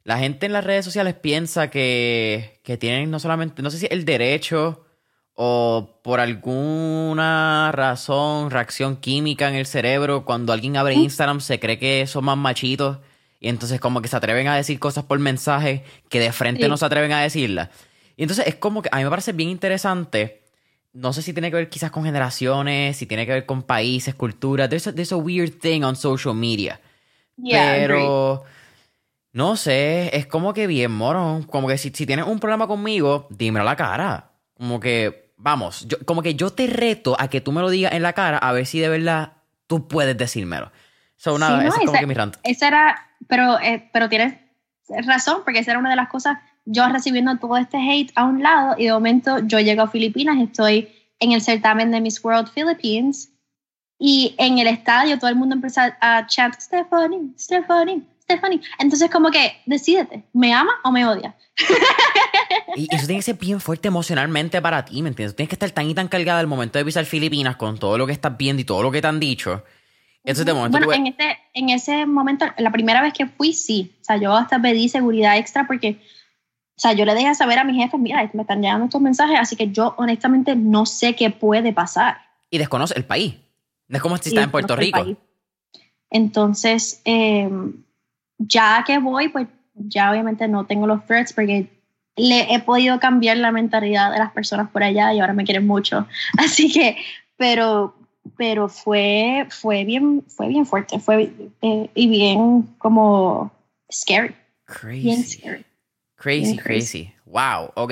la gente en las redes sociales piensa que, que tienen no solamente, no sé si el derecho o por alguna razón, reacción química en el cerebro, cuando alguien abre Instagram se cree que son más machitos y entonces como que se atreven a decir cosas por mensaje que de frente no se atreven a decirlas. Y entonces es como que a mí me parece bien interesante. No sé si tiene que ver quizás con generaciones, si tiene que ver con países, culturas. There's a, there's a weird thing on social media. Pero no sé, es como que bien moro. Como que si, si tienes un problema conmigo, dímelo a la cara. Como que, vamos, yo, como que yo te reto a que tú me lo digas en la cara a ver si de verdad tú puedes decírmelo. So, nada, es como que mi rant. Esa era pero, eh, pero tienes razón, porque esa era una de las cosas, yo recibiendo todo este hate a un lado y de momento yo llego a Filipinas, estoy en el certamen de Miss World Philippines y en el estadio todo el mundo empieza a chant Stephanie, Stephanie, Stephanie. Entonces como que decídete, ¿me ama o me odia? y eso tiene que ser bien fuerte emocionalmente para ti, ¿me entiendes? Tienes que estar tan y tan cargada al momento de pisar Filipinas con todo lo que estás viendo y todo lo que te han dicho bueno, en, ese, en ese momento, la primera vez que fui, sí. O sea, yo hasta pedí seguridad extra porque, o sea, yo le dejé saber a mi jefe, mira, me están llegando estos mensajes, así que yo honestamente no sé qué puede pasar. Y desconoce el país. No es como si está en Puerto Rico. Entonces, em, ya que voy, pues ya obviamente no tengo los threats porque le he podido cambiar la mentalidad de las personas por allá y ahora me quieren mucho. Así que, pero pero fue, fue, bien, fue bien fuerte, fue eh, y bien como scary. Crazy. Bien scary. Crazy, crazy, Wow, ok.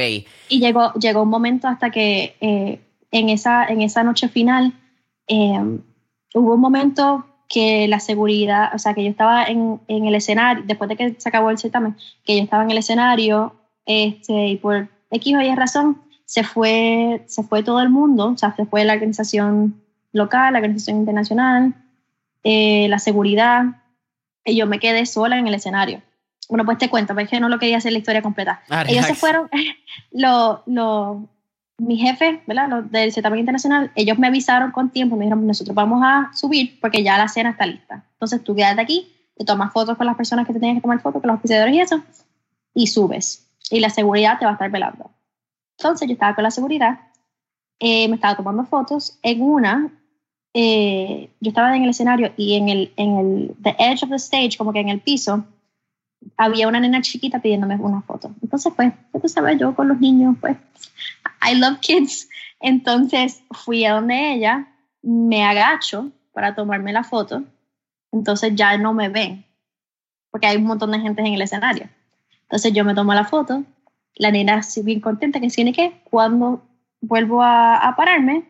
Y llegó, llegó un momento hasta que eh, en, esa, en esa noche final em, hubo un momento que la seguridad, o sea, que yo estaba en, en, el escenario, después de que se acabó el certamen, que yo estaba en el escenario este, y por X o Y razón se fue, se fue todo el mundo, o sea, se fue la organización local, la organización internacional, eh, la seguridad, y yo me quedé sola en el escenario. Bueno, pues te cuento, porque no lo quería hacer la historia completa. Ah, ellos se fueron, los, lo, mi jefe, ¿verdad? Los del certamen internacional, ellos me avisaron con tiempo, me dijeron, nosotros vamos a subir porque ya la cena está lista. Entonces tú quédate aquí, te tomas fotos con las personas que te tienen que tomar fotos, con los oficiadores y eso, y subes. Y la seguridad te va a estar velando. Entonces yo estaba con la seguridad, eh, me estaba tomando fotos. En una, eh, yo estaba en el escenario y en el, en el the edge of the stage, como que en el piso, había una nena chiquita pidiéndome una foto. Entonces, pues, tú sabes, yo con los niños, pues, I love kids. Entonces fui a donde ella, me agacho para tomarme la foto. Entonces ya no me ven, porque hay un montón de gente en el escenario. Entonces yo me tomo la foto, la nena así bien contenta que tiene que, cuando vuelvo a, a pararme,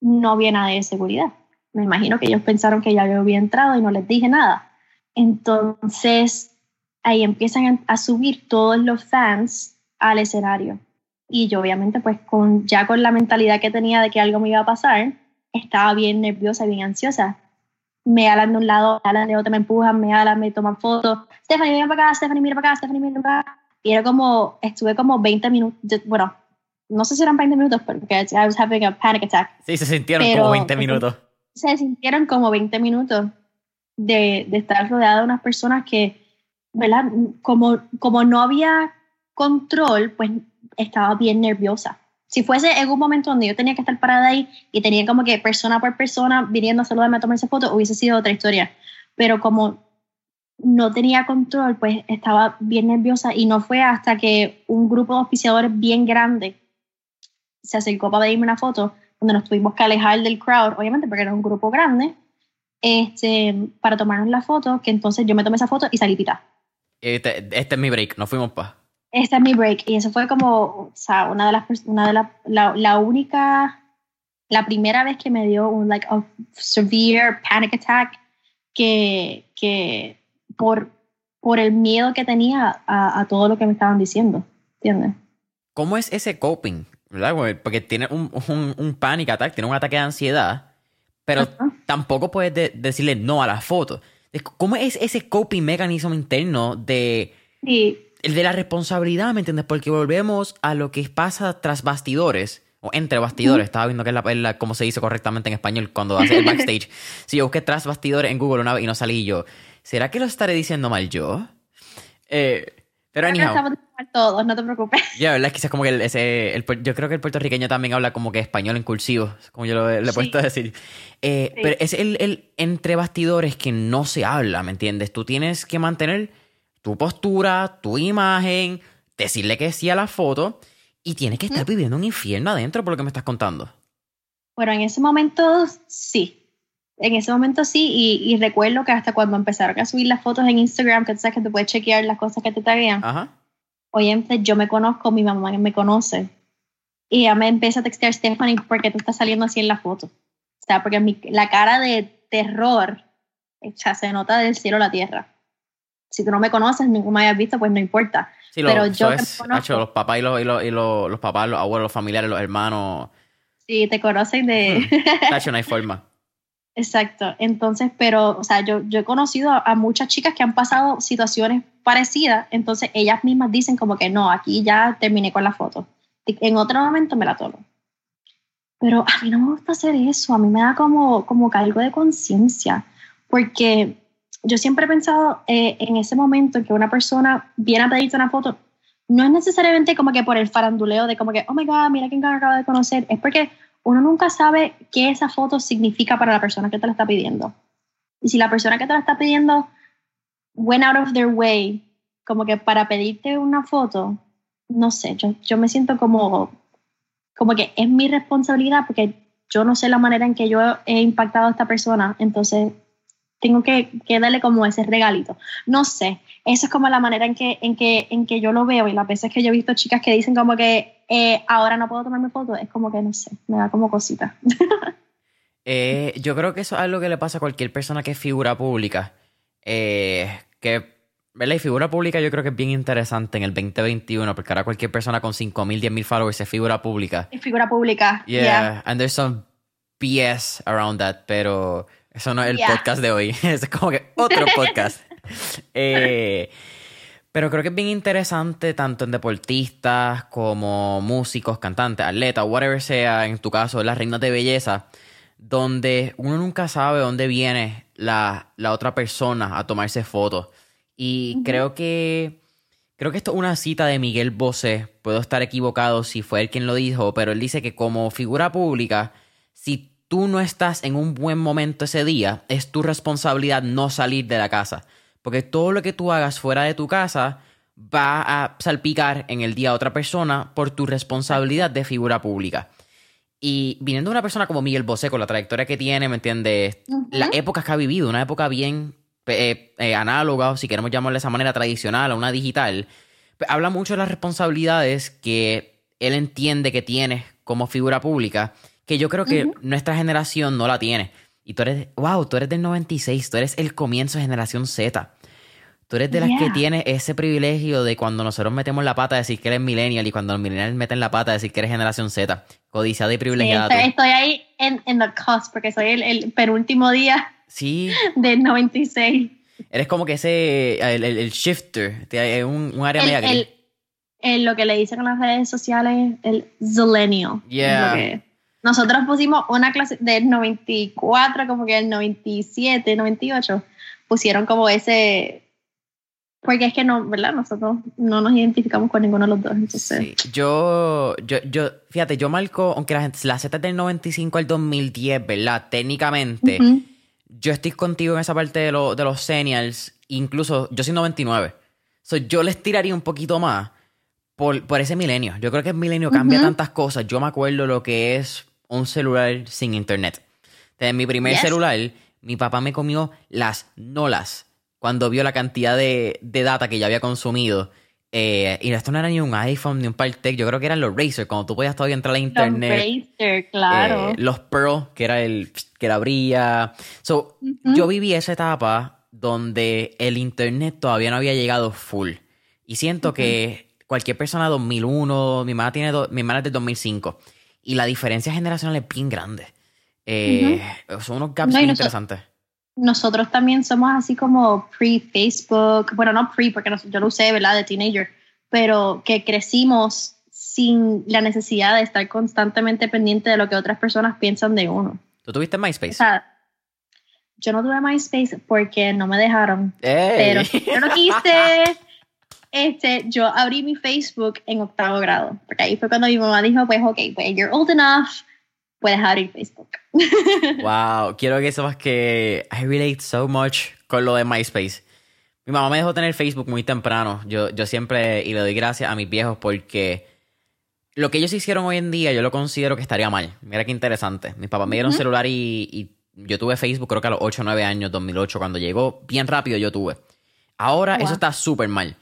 no había nada de seguridad me imagino que ellos pensaron que ya yo había entrado y no les dije nada. Entonces, ahí empiezan a subir todos los fans al escenario. Y yo obviamente, pues con, ya con la mentalidad que tenía de que algo me iba a pasar, estaba bien nerviosa, bien ansiosa. me hablan de un lado, me hablan de otro, me empujan, me hablan, me toman fotos. Stephanie, mira para acá, Stephanie, mira para acá, Stephanie, mira para acá. Y era como, estuve como 20 minutos, bueno, no sé si eran 20 minutos, porque I was having a panic attack. Sí, se sintieron como 20 minutos. Se sintieron como 20 minutos de, de estar rodeada de unas personas que, ¿verdad? Como, como no había control, pues estaba bien nerviosa. Si fuese en un momento donde yo tenía que estar parada ahí y tenía como que persona por persona viniendo a saludarme a tomarse foto, hubiese sido otra historia. Pero como no tenía control, pues estaba bien nerviosa y no fue hasta que un grupo de oficiadores bien grande se acercó para pedirme una foto, donde nos tuvimos que alejar del crowd, obviamente porque era un grupo grande, este, para tomarnos la foto, que entonces yo me tomé esa foto y salí pita. Este, este es mi break, nos fuimos pa. Este es mi break. Y eso fue como, o sea, una de las, una de la, la, la única, la primera vez que me dio un, like, a severe panic attack que, que por, por el miedo que tenía a, a todo lo que me estaban diciendo, ¿entiendes? ¿Cómo es ese coping? ¿verdad? Porque tiene un, un, un panic attack, tiene un ataque de ansiedad, pero tampoco puedes decirle no a la ¿Cómo es ese coping mecanismo interno de, el de la responsabilidad, ¿me entiendes? Porque volvemos a lo que pasa tras bastidores, o entre bastidores, estaba viendo que es la, cómo se dice correctamente en español cuando hace el backstage. si yo busqué tras bastidores en Google una vez y no salí yo, ¿será que lo estaré diciendo mal yo? Eh, pero anyhow. Todos, no te preocupes. Ya, ¿verdad? Quizás como que el, ese, el, yo creo que el puertorriqueño también habla como que español en cursivo, como yo lo, le he puesto a decir. Eh, pero es el, el entre bastidores que no se habla, ¿me entiendes? Tú tienes que mantener tu postura, tu imagen, decirle que sí a la foto y tienes que estar viviendo un infierno adentro por lo que me estás contando. Bueno, en ese momento sí. En ese momento sí, y, recuerdo que hasta cuando empezaron a subir las fotos en Instagram, que tú sabes que te puedes chequear las cosas que te taguean. Ajá. Oye, yo me conozco, mi mamá me conoce. Y ella me empieza a textear, Stephanie, ¿por qué tú estás saliendo así en la foto? O sea, porque mi, la cara de terror ya se nota del cielo a la tierra si tú no me conoces, ni me hayas visto, pues no importa. pero yo es, los papás y, los, y, los, y los, papás, los abuelos, los familiares, los hermanos. Sí, te conocen de... Tacho, no hay forma. Exacto. Entonces, pero, o sea, yo, yo he conocido a, muchas chicas que han pasado situaciones parecidas, entonces ellas mismas dicen como que no, aquí ya terminé con la foto. En otro momento me la tomo. Pero a mí no me gusta hacer eso, a mí me da como, como cargo de conciencia, porque yo siempre he pensado eh, en ese momento en que una persona viene a pedirte una foto, no es necesariamente como que por el faranduleo de como que, oh my God, mira quién acaba de conocer, es porque uno nunca sabe qué esa foto significa para la persona que te la está pidiendo. Y si la persona que te la está pidiendo went out of their way, como que para pedirte una foto, no sé, yo, yo me siento como, como que es mi responsabilidad porque yo no sé la manera en que yo he impactado a esta persona, entonces tengo que, darle como ese regalito. No sé, esa es como la manera en que, en, que, en que yo lo veo y las veces que yo he visto chicas que dicen como que eh, ahora no puedo tomarme fotos, es como que no sé, me da como cosita. Eh, yo creo que eso es algo que le pasa a cualquier persona que es figura pública. Eh, que, ¿verdad? Y figura pública yo creo que es bien interesante en el 2021, porque ahora cualquier persona con 5.000, 10.000 followers es figura pública. Es figura pública. Yeah, and there's some BS around that, pero eso no es el podcast de hoy. es como que otro podcast. Eh, pero creo que es bien interesante tanto en deportistas como músicos, cantantes, atletas, whatever sea, en tu caso, las reinas de belleza, donde uno nunca sabe dónde viene la, la otra persona a tomarse fotos. Y creo que creo que esto es una cita de Miguel Bosé. Puedo estar equivocado si fue él quien lo dijo, pero él dice que como figura pública, si tú no estás en un buen momento ese día, es tu responsabilidad no salir de la casa. Porque todo lo que tú hagas fuera de tu casa va a salpicar en el día a otra persona por tu responsabilidad de figura pública. Y viniendo de una persona como Miguel Bosé, con la trayectoria que tiene, ¿me entiendes? Las épocas que ha vivido, una época bien eh, eh, análoga, o si queremos llamarle de esa manera tradicional, a una digital, habla mucho de las responsabilidades que él entiende que tiene como figura pública que yo creo que nuestra generación no la tiene. Y tú eres, wow, tú eres del 96, tú eres el comienzo de generación Z. Tú eres de las que Yeah. tiene ese privilegio de cuando nosotros metemos la pata decir que eres millennial y cuando los millennials meten la pata decir que eres generación Z. Codiciada y privilegiada. estoy, tú. estoy ahí en, en the cusp porque soy el, el penúltimo día Sí, del 96. eres como que ese, el, el- el shifter, te- es un, un área media gris. lo que le dicen en las redes sociales, el Zillennial. es Yeah. Nosotros pusimos una clase del 94, como que el 97, 98. Pusieron como ese. Porque es que no, ¿verdad? Nosotros no nos identificamos con ninguno de los dos. Entonces, Sí, yo, yo, yo, fíjate, yo marco, aunque la gente, la Z es del 95 al 2010, ¿verdad? Técnicamente, yo estoy contigo en esa parte de, lo- de los seniors, incluso yo soy 99. So, yo les tiraría un poquito más por, por ese milenio. Yo creo que el milenio cambia tantas cosas. Yo me acuerdo lo que es un celular sin internet. Desde mi primer Yes. celular, mi papá me comió las nolas cuando vio la cantidad de, de data que ya había consumido. Eh, y esto no era ni un iPhone ni un Partec, yo creo que eran los Razer, cuando tú podías todavía entrar a Los internet. Razer, claro. Eh, los Pearl, que era el que la abría. So, yo viví esa etapa donde el internet todavía no había llegado full. Y siento que cualquier persona 2001, mi hermana tiene do- mi hermana es del 2005 y la diferencia generacional es bien grande. Eh, Son unos gaps No, interesantes. nosotros también somos así como pre-Facebook, bueno, no pre, porque nos- yo lo usé, ¿verdad? De teenager, pero que crecimos sin la necesidad de estar constantemente pendiente de lo que otras personas piensan de uno. ¿Tú tuviste O MySpace? sea, yo no tuve MySpace porque no me dejaron, ¡Ey! pero yo lo quise. Este, yo abrí mi Facebook en octavo grado, porque ahí fue cuando mi mamá dijo, pues, ok, pues, you're old enough, puedes abrir Facebook. Wow, quiero que sepas que I relate so much con lo de MySpace. Mi mamá me dejó tener Facebook muy temprano. Yo, yo siempre, y le doy gracias a mis viejos porque lo que ellos hicieron hoy en día yo lo considero que estaría mal. Mira qué interesante. Mis papás me dieron Ujú. celular y, y yo tuve Facebook creo que a los 8 o 9 años, 2008, cuando llegó bien rápido yo tuve. Ahora Wow. eso está súper mal.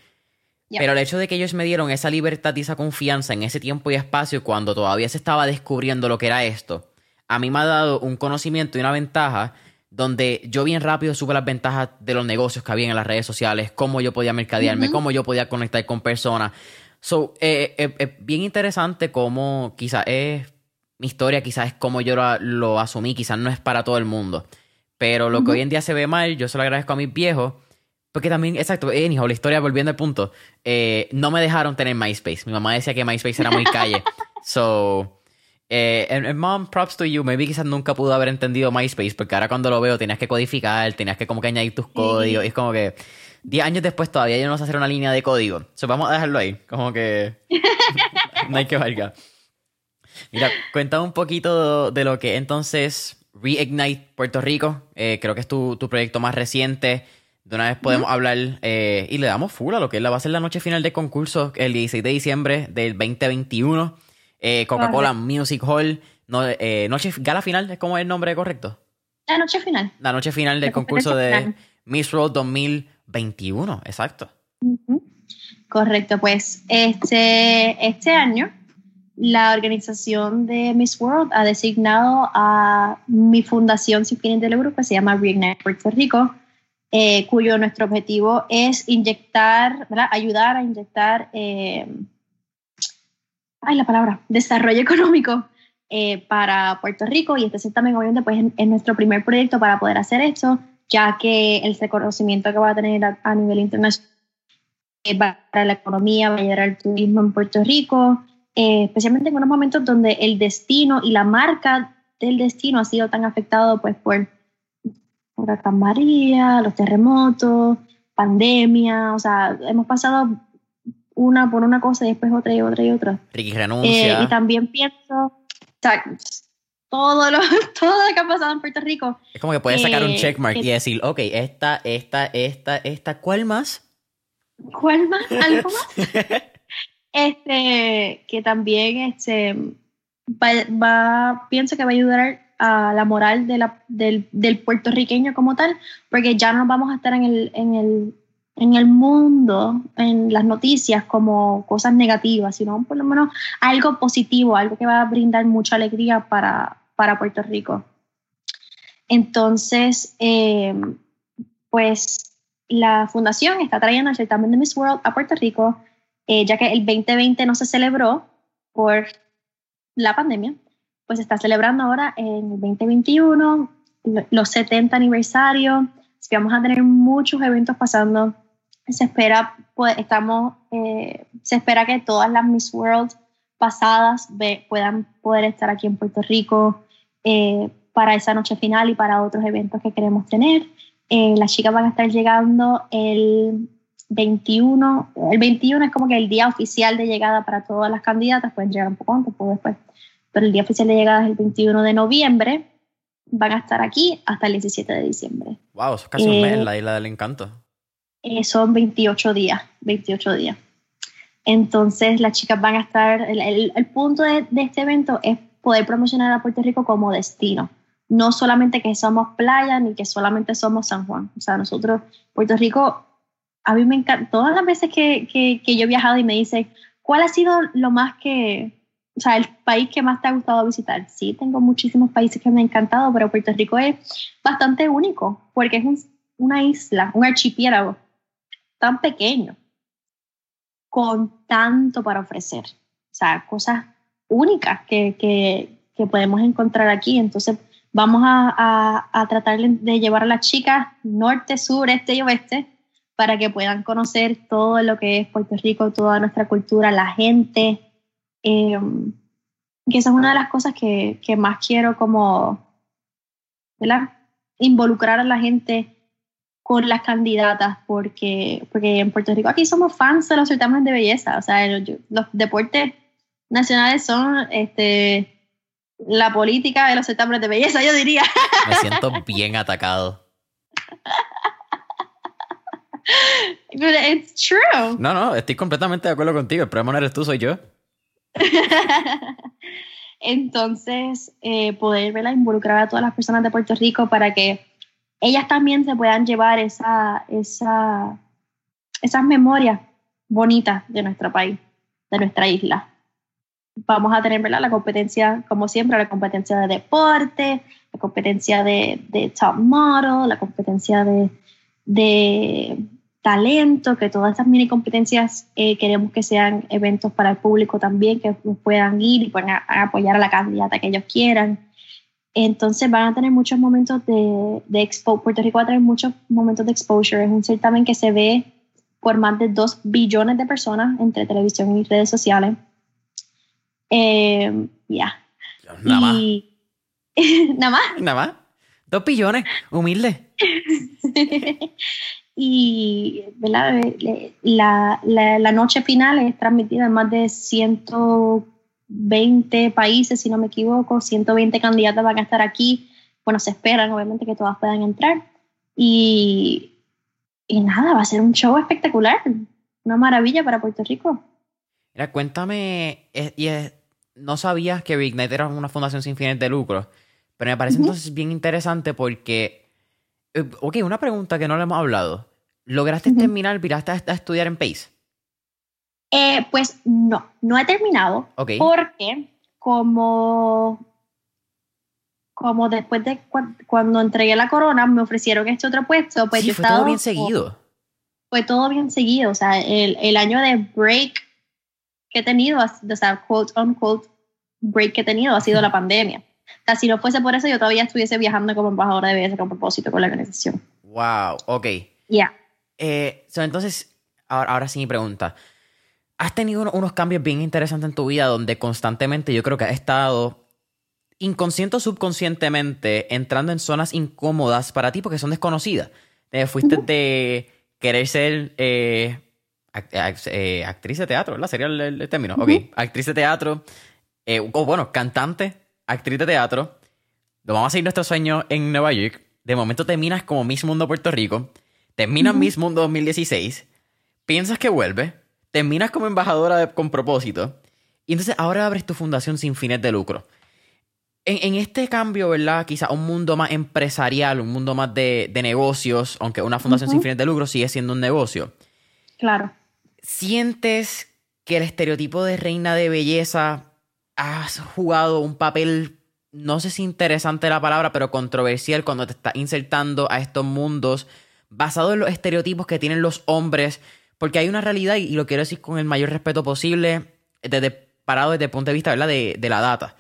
Ya. Pero el hecho de que ellos me dieron esa libertad y esa confianza en ese tiempo y espacio cuando todavía se estaba descubriendo lo que era esto, a mí me ha dado un conocimiento y una ventaja donde yo bien rápido supe las ventajas de los negocios que había en las redes sociales, cómo yo podía mercadearme, cómo yo podía conectar con personas. So, eh, eh, es bien interesante cómo quizás es mi historia, quizás es como yo lo, lo asumí, quizás no es para todo el mundo. Pero lo que Ujú. hoy en día se ve mal, yo se lo agradezco a mis viejos. Porque también, exacto, eh, hijo, la historia, volviendo al punto, eh, no me dejaron tener MySpace. Mi mamá decía que MySpace era muy calle. so, eh, and- and mom, props to you. Maybe quizás nunca pudo haber entendido MySpace, porque ahora cuando lo veo tenías que codificar, tenías que como que añadir tus códigos. Y es como que 10 años después todavía yo no sé hacer una línea de código. So, vamos a dejarlo ahí. Como que no hay que valga. Mira, cuéntame un poquito de lo que entonces Reignite Puerto Rico. Eh, creo que es tu, tu proyecto más reciente. De una vez podemos hablar eh, y le damos full a lo que va a ser la noche final de concurso el 16 de diciembre del 2021. Eh, Coca-Cola Music Hall. No, eh, noche, gala final, ¿es como el nombre correcto? La noche final. La noche final del La concurso de. Miss World 2021, exacto. Ujú. Correcto, pues este, este año la organización de Miss World ha designado a mi fundación sin fines de lucro que se llama Reignite Puerto Rico, eh, cuyo nuestro objetivo es inyectar, ayudar a inyectar, eh, ay la palabra, desarrollo económico eh, para Puerto Rico. Y este también obviamente pues es nuestro primer proyecto para poder hacer esto, ya que el reconocimiento que va a tener a, a nivel internacional eh, va para la economía, va a ayudar al turismo en Puerto Rico, eh, especialmente en unos momentos donde el destino y la marca del destino ha sido tan afectado pues por Huracán María, los terremotos, pandemia, o sea, hemos pasado una por una cosa y después otra y otra y otra. Ricky Eh, renuncia. y también pienso, todo lo, todo lo que ha pasado en Puerto Rico. es como que puedes sacar un eh, checkmark que- y decir, ok, esta, esta, esta, esta, ¿cuál más? ¿Cuál más? ¿Algo más? este, que también este, va, va- pienso que va a ayudar a la moral de la, del, del puertorriqueño como tal, porque ya no vamos a estar en el, en el, en el mundo, en las noticias como cosas negativas, sino por lo menos algo positivo, algo que va a brindar mucha alegría para, para Puerto Rico. Entonces, eh, pues la fundación está trayendo el certamen de Miss World a Puerto Rico, eh, ya que el 2020 no se celebró por la pandemia, pues está celebrando ahora en el 2021, los 70 aniversarios, así que vamos a tener muchos eventos pasando. Se espera, pues, estamos, eh, se espera que todas las Miss World pasadas puedan poder estar aquí en Puerto Rico eh, para esa noche final y para otros eventos que queremos tener. Eh, las chicas van a estar llegando el 21, el 21 es como que el día oficial de llegada para todas las candidatas, pueden llegar un poco antes, poco después, pero el día oficial de llegada es el 21 de noviembre, van a estar aquí hasta el 17 de diciembre. Wow, eso es casi un mes en la isla del encanto. Eh, son 28 días, 28 días. Entonces las chicas van a estar, el, el, punto de, de este evento es poder promocionar a Puerto Rico como destino no solamente que somos playa ni que solamente somos San Juan. O sea, nosotros, Puerto Rico, a mí me encanta, todas las veces que, que, yo he viajado y me dicen, ¿cuál ha sido lo más que, o sea, el país que más te ha gustado visitar? Sí, tengo muchísimos países que me han encantado, pero Puerto Rico es bastante único porque es una isla, un archipiélago tan pequeño, con tanto para ofrecer. O sea, cosas únicas que, que, que podemos encontrar aquí. Entonces, Vamos a, tratar de llevar a las chicas norte, sur, este y oeste para que puedan conocer todo lo que es Puerto Rico, toda nuestra cultura, la gente. Em, que esa es una de las cosas que, más quiero como, ¿verdad? Involucrar a la gente con las candidatas, porque, porque en Puerto Rico aquí somos fans de los certámenes de belleza, o sea, los deportes nacionales son este, la política de los certámenes de belleza, yo diría. Me siento bien atacado. it's true. No, no, estoy completamente de acuerdo contigo. El problema no eres tú, soy yo. Entonces, eh, poder ¿verdad? involucrar a todas las personas de Puerto Rico para que ellas también se puedan llevar esa, esa, esas memorias bonitas de nuestro país, de nuestra isla vamos a tener ¿verdad? la competencia, como siempre, la competencia de deporte, la competencia de, de top model, la competencia de, de, talento, que todas estas mini competencias eh, queremos que sean eventos para el público también, que puedan ir y puedan apoyar a la candidata que ellos quieran. Entonces van a tener muchos momentos de, de expo. Puerto Rico va a tener muchos momentos de exposure. Es un certamen que se ve por más de 2 billones de personas entre televisión y redes sociales. Eh, ya. Nada más. Nada más. Nada más. Dos billones, humilde. y La, la, la, noche final es transmitida en más de 120 países, si no me equivoco. 120 candidatas van a estar aquí. Bueno, se esperan, obviamente, que todas puedan entrar. Y, y nada, va a ser un show espectacular. Una maravilla para Puerto Rico. Mira, cuéntame, y es, no sabías que Big Night era una fundación sin fines de lucro, pero me parece entonces bien interesante porque, eh, ok, una pregunta que no le hemos hablado. ¿Lograste terminar, viraste a, estudiar en PACE? Eh, pues no, no he terminado. Porque como, como después de cuando entregué la corona me ofrecieron este otro puesto, pues sí, fue todo bien seguido. Fue todo bien seguido. O sea, el, el año de break que he tenido, o sea, quote unquote, break que he tenido ha sido la pandemia. O sea, si no fuese por eso, yo todavía estuviese viajando como embajadora de BS con propósito con la organización. Wow, ok. Ya. Eh, entonces, ahora, ahora sí mi pregunta. ¿Has tenido unos cambios bien interesantes en tu vida donde constantemente yo creo que has estado inconsciente o subconscientemente entrando en zonas incómodas para ti porque son desconocidas? Eh, fuiste de querer ser eh, eh, actriz de teatro, ¿verdad? Sería el, término. Ok, actriz de teatro, eh, o bueno, cantante, actriz de teatro. Lo vamos a seguir nuestro sueño en Nueva York. De momento terminas como Miss Mundo Puerto Rico. Terminas Miss Mundo 2016. Piensas que vuelve. Terminas como embajadora con propósito. Y entonces ahora abres tu fundación sin fines de lucro. En, este cambio, ¿verdad? Quizá un mundo más empresarial, un mundo más de, negocios, aunque una fundación sin fines de lucro sigue siendo un negocio. Claro. ¿Sientes que el estereotipo de reina de belleza has jugado un papel, no sé si interesante la palabra, pero controversial cuando te estás insertando a estos mundos? basado en los estereotipos que tienen los hombres, porque hay una realidad, y lo quiero decir con el mayor respeto posible, desde, parado desde el punto de vista De, de la data.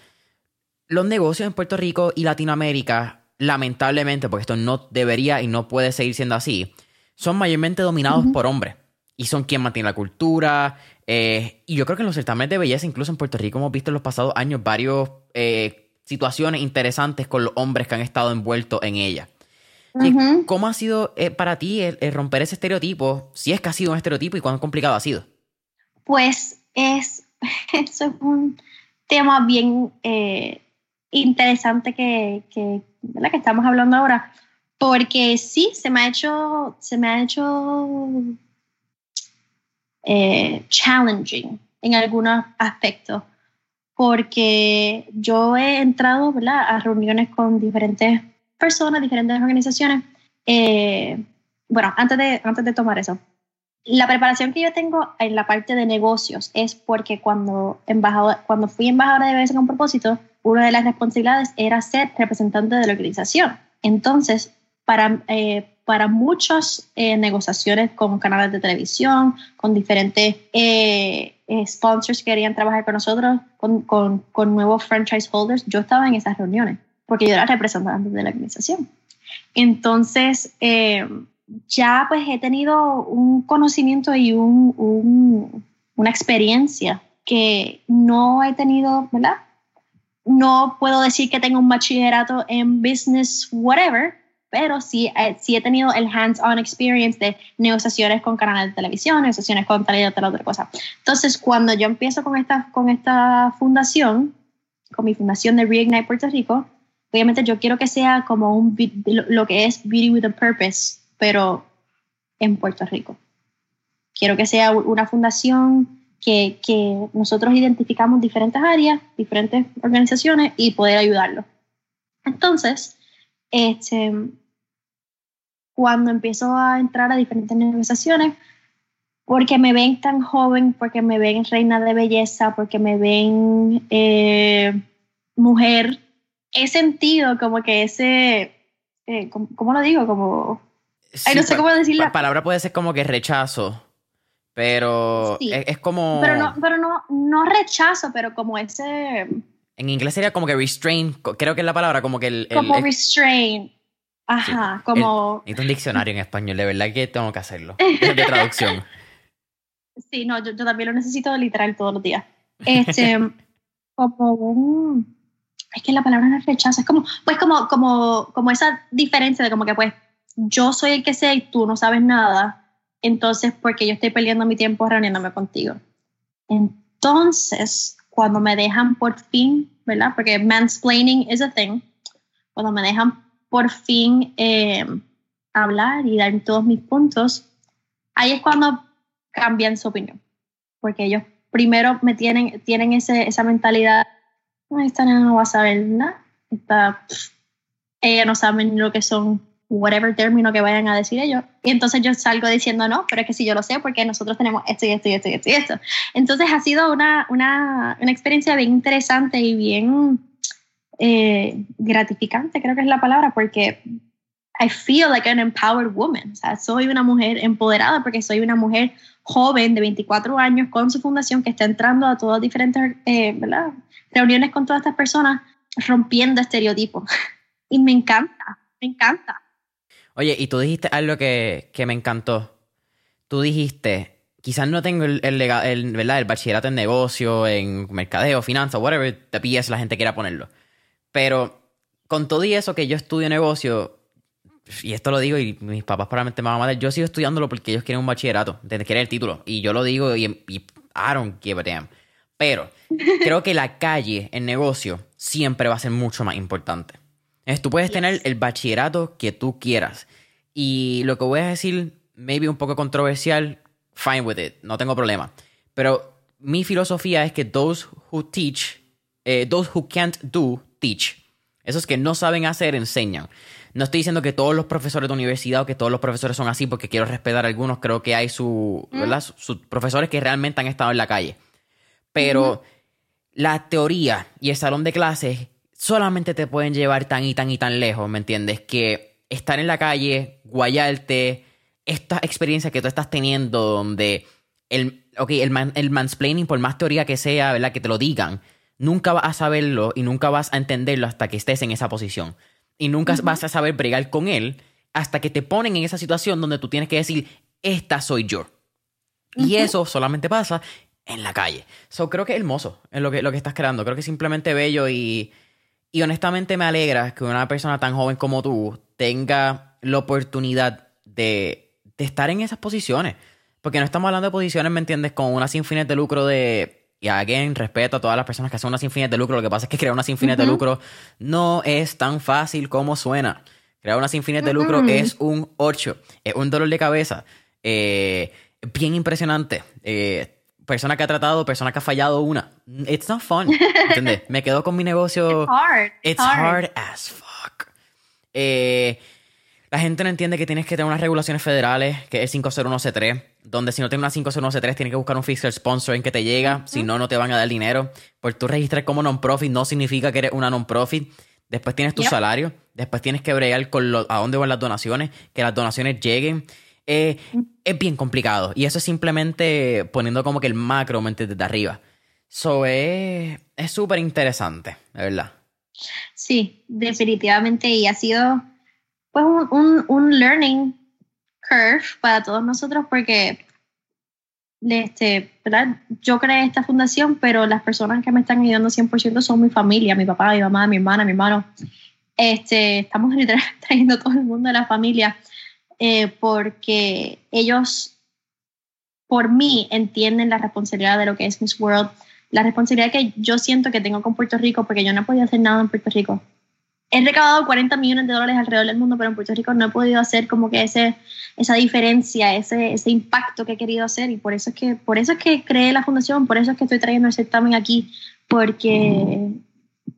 Los negocios en Puerto Rico y Latinoamérica, lamentablemente, porque esto no debería y no puede seguir siendo así, son mayormente dominados por hombres. Y son quien mantiene la cultura. Eh, y yo creo que en los certámenes de belleza, incluso en Puerto Rico, hemos visto en los pasados años varias eh, situaciones interesantes con los hombres que han estado envueltos en ella. ¿Cómo ha sido eh, para ti el, romper ese estereotipo? Si es que ha sido un estereotipo y cuán complicado ha sido. Pues es, eso es un tema bien interesante que, que, que estamos hablando ahora, porque sí, se me ha hecho, se me ha hecho eh, challenging en algunos aspectos, porque yo he entrado a reuniones con diferentes personas, diferentes organizaciones. Eh, bueno, antes de, antes de tomar eso, la preparación que yo tengo en la parte de negocios es porque cuando, embajador, cuando fui embajadora de BS con propósito, una de las responsabilidades era ser representante de la organización. Entonces, para, eh, para muchas eh, negociaciones con canales de televisión, con diferentes eh, sponsors que querían trabajar con nosotros, con, con, con, nuevos franchise holders, yo estaba en esas reuniones porque yo era representante de la organización. Entonces, ya pues he tenido un conocimiento y un, un, una experiencia que no he tenido, ¿verdad? No puedo decir que tengo un bachillerato en business, whatever, pero sí, eh, sí he tenido el hands-on experience de negociaciones con canales de televisión, negociaciones con tal y otra cosa. Entonces, cuando yo empiezo con esta, con esta fundación, con mi fundación de Reignite Puerto Rico, obviamente yo quiero que sea como un, lo que es Beauty with a Purpose, pero en Puerto Rico. Quiero que sea una fundación que, que nosotros identificamos diferentes áreas, diferentes organizaciones y poder ayudarlos. Entonces, este, cuando empiezo a entrar a diferentes negociaciones, porque me ven tan joven, porque me ven reina de belleza, porque me ven eh, mujer, he sentido como que ese, eh, ¿cómo, lo digo? Como... no sé cómo decirlo. La palabra puede ser como que rechazo, pero es, como... Pero, no, pero no, no rechazo, pero como ese... En inglés sería como que restrain, creo que es la palabra, como que el... como restrain. Ajá, como... necesito un diccionario en español, de verdad que tengo que hacerlo. De, traducción. Sí, no, yo, también lo necesito literal todos los días. Este, como un... Es que la palabra no es rechazo, es como, pues como, como, como esa diferencia de como que pues yo soy el que sé y tú no sabes nada, entonces porque yo estoy perdiendo mi tiempo reuniéndome contigo. Entonces, cuando me dejan por fin, ¿verdad? Porque mansplaining is a thing. Cuando me dejan por fin eh, hablar y dar todos mis puntos, ahí es cuando cambian su opinión. Porque ellos primero me tienen, tienen ese, esa mentalidad, esta no va a saber nada, esta, ella no sabe lo que son whatever término que vayan a decir ellos. Y entonces yo salgo diciendo, no, pero es que si yo lo sé, porque nosotros tenemos esto y esto y esto y esto y esto. Entonces ha sido una, una, una experiencia bien interesante y bien eh, gratificante, creo que es la palabra, porque I feel like an empowered woman. O sea, soy una mujer empoderada porque soy una mujer joven de 24 años con su fundación que está entrando a todas diferentes eh, reuniones con todas estas personas rompiendo estereotipos. y me encanta, me encanta. Oye, y tú dijiste algo que, que me encantó. Tú dijiste, quizás no tengo el, el, el, ¿verdad? el bachillerato en negocio, en mercadeo, finanzas, whatever te pillas la gente quiera ponerlo. Pero con todo y eso que yo estudio negocio, y esto lo digo y mis papás probablemente me van a matar, yo sigo estudiándolo porque ellos quieren un bachillerato, quieren el título. Y yo lo digo y, y I don't give a damn. Pero creo que la calle, el negocio, siempre va a ser mucho más importante. Entonces, tú puedes tener el bachillerato que tú quieras. Y lo que voy a decir, maybe un poco controversial, fine with it, no tengo problema. Pero mi filosofía es que those who teach, eh, those who can't do, teach. Esos que no saben hacer, enseñan. No estoy diciendo que todos los profesores de universidad o que todos los profesores son así porque quiero respetar a algunos. Creo que hay su, mm. sus profesores que realmente han estado en la calle. Pero la teoría y el salón de clases solamente te pueden llevar tan y tan y tan lejos, ¿me entiendes? Que estar en la calle, guayarte, esta experiencia que tú estás teniendo donde el, okay, el, el mansplaining, por más teoría que sea, ¿verdad? Que te lo digan, nunca vas a saberlo y nunca vas a entenderlo hasta que estés en esa posición. Y nunca vas a saber bregar con él hasta que te ponen en esa situación donde tú tienes que decir, esta soy yo. Y eso solamente pasa en la calle. So, creo que es hermoso en lo que, lo que estás creando. Creo que es simplemente bello y, y honestamente me alegra que una persona tan joven como tú tenga la oportunidad de, de estar en esas posiciones. Porque no estamos hablando de posiciones, ¿me entiendes? Con una sin fines de lucro de... Y again, respeto a todas las personas que hacen una sin fines de lucro. Lo que pasa es que crear una sin fines de lucro no es tan fácil como suena. Crear una sin fines de lucro es un 8. Es un dolor de cabeza. Eh, bien impresionante. Eh, persona que ha tratado, persona que ha fallado una. It's not fun. ¿Entiendes? Me quedo con mi negocio. It's hard. It's hard, as fuck. Eh, la gente no entiende que tienes que tener unas regulaciones federales, que es 501C3, donde si no tienes una 501C3 tienes que buscar un fiscal sponsor en que te llega, si no, no te van a dar dinero. Por tú registrar como non-profit no significa que eres una non-profit. Después tienes tu salario, después tienes que bregar con lo, a dónde van las donaciones, que las donaciones lleguen. Eh, es bien complicado. Y eso es simplemente poniendo como que el macro mente desde arriba. So es súper interesante, de verdad. Sí, definitivamente. Y ha sido pues un, un, learning curve para todos nosotros porque este, yo creé esta fundación, pero las personas que me están ayudando 100% son mi familia, mi papá, mi mamá, mi hermana, mi hermano. Este, estamos trayendo todo el mundo de la familia eh, porque ellos, por mí, entienden la responsabilidad de lo que es Miss World, la responsabilidad que yo siento que tengo con Puerto Rico, porque yo no podido hacer nada en Puerto Rico. He recaudado 40 millones de dólares alrededor del mundo, pero en Puerto Rico no he podido hacer como que ese, esa diferencia, ese, ese impacto que he querido hacer y por eso es que por eso es que creé la fundación, por eso es que estoy trayendo el certamen aquí, porque,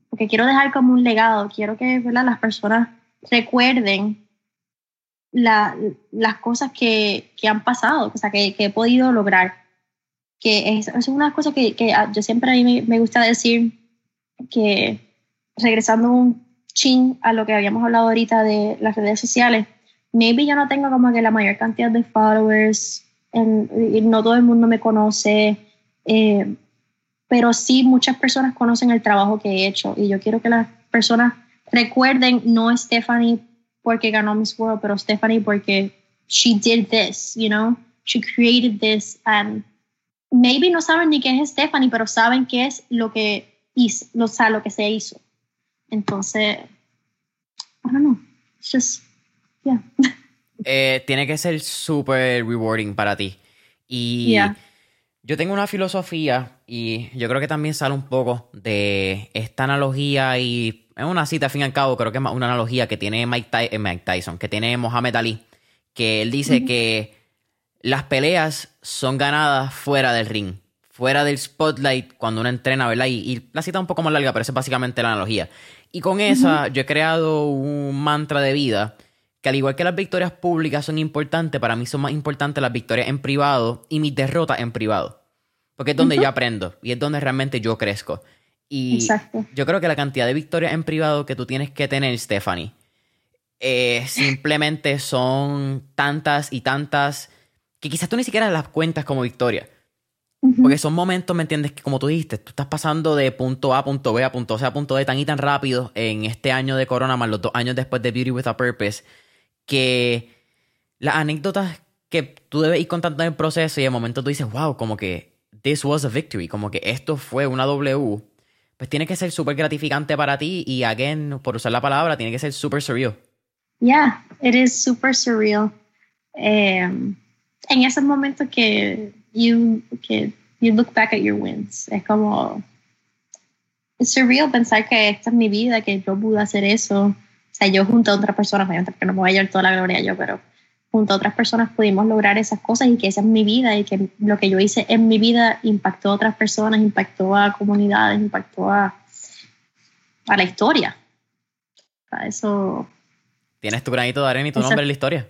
porque quiero dejar como un legado, quiero que ¿verdad? las personas recuerden la, las cosas que, que, han pasado, o sea, que, que, he podido lograr. Que es, es una cosa que, que, yo siempre a mí me, me, gusta decir que, regresando un chin a lo que habíamos hablado ahorita de las redes sociales, maybe yo no tengo como que la mayor cantidad de followers, en, no todo el mundo me conoce, eh, pero sí muchas personas conocen el trabajo que he hecho. Y yo quiero que las personas recuerden no Stephanie porque ganó Miss World, pero Stephanie porque she did this, you know, she created this and maybe no saben ni qué es Stephanie, pero saben qué es lo que hizo, o lo que se hizo. Entonces, I don't know, it's just, yeah. Eh, tiene que ser súper rewarding para ti. Y yo tengo una filosofía y yo creo que también sale un poco de esta analogía y es una cita, al fin y al cabo, creo que es una analogía que tiene Mike, eh, Tyson, que tiene Mohamed Ali, que él dice que las peleas son ganadas fuera del ring, fuera del spotlight, cuando uno entrena, ¿verdad? Y, la cita es un poco más larga, pero esa es básicamente la analogía. Y con esa yo he creado un mantra de vida que al igual que las victorias públicas son importantes, para mí son más importantes las victorias en privado y mis derrotas en privado. Porque es donde yo aprendo y es donde realmente yo crezco. Y yo creo que la cantidad de victorias en privado que tú tienes que tener, Stephanie, eh, simplemente son tantas y tantas que quizás tú ni siquiera las cuentas como victoria. Porque son momentos, ¿me entiendes? Que como tú dijiste, tú estás pasando de punto A a punto B a punto C a punto D tan y tan rápido en este año de Corona, más los dos años después de Beauty with a Purpose, que las anécdotas que tú debes ir contando en el proceso y de momento tú dices, wow, como que this was a victory, como que esto fue una W pues tiene que ser súper gratificante para ti y, again, por usar la palabra, tiene que ser súper surreal. Yeah, it is super surreal. Um, en esos momentos que you, que you look back at your wins, es como, es surreal pensar que esta es mi vida, que yo pude hacer eso. O sea, yo junto a otras personas, obviamente, porque no me voy a llevar toda la gloria yo, pero junto a otras personas pudimos lograr esas cosas y que esa es mi vida y que lo que yo hice en mi vida impactó a otras personas, impactó a comunidades, impactó a, a la historia. A eso... Tienes tu granito de arena y tu nombre en la historia.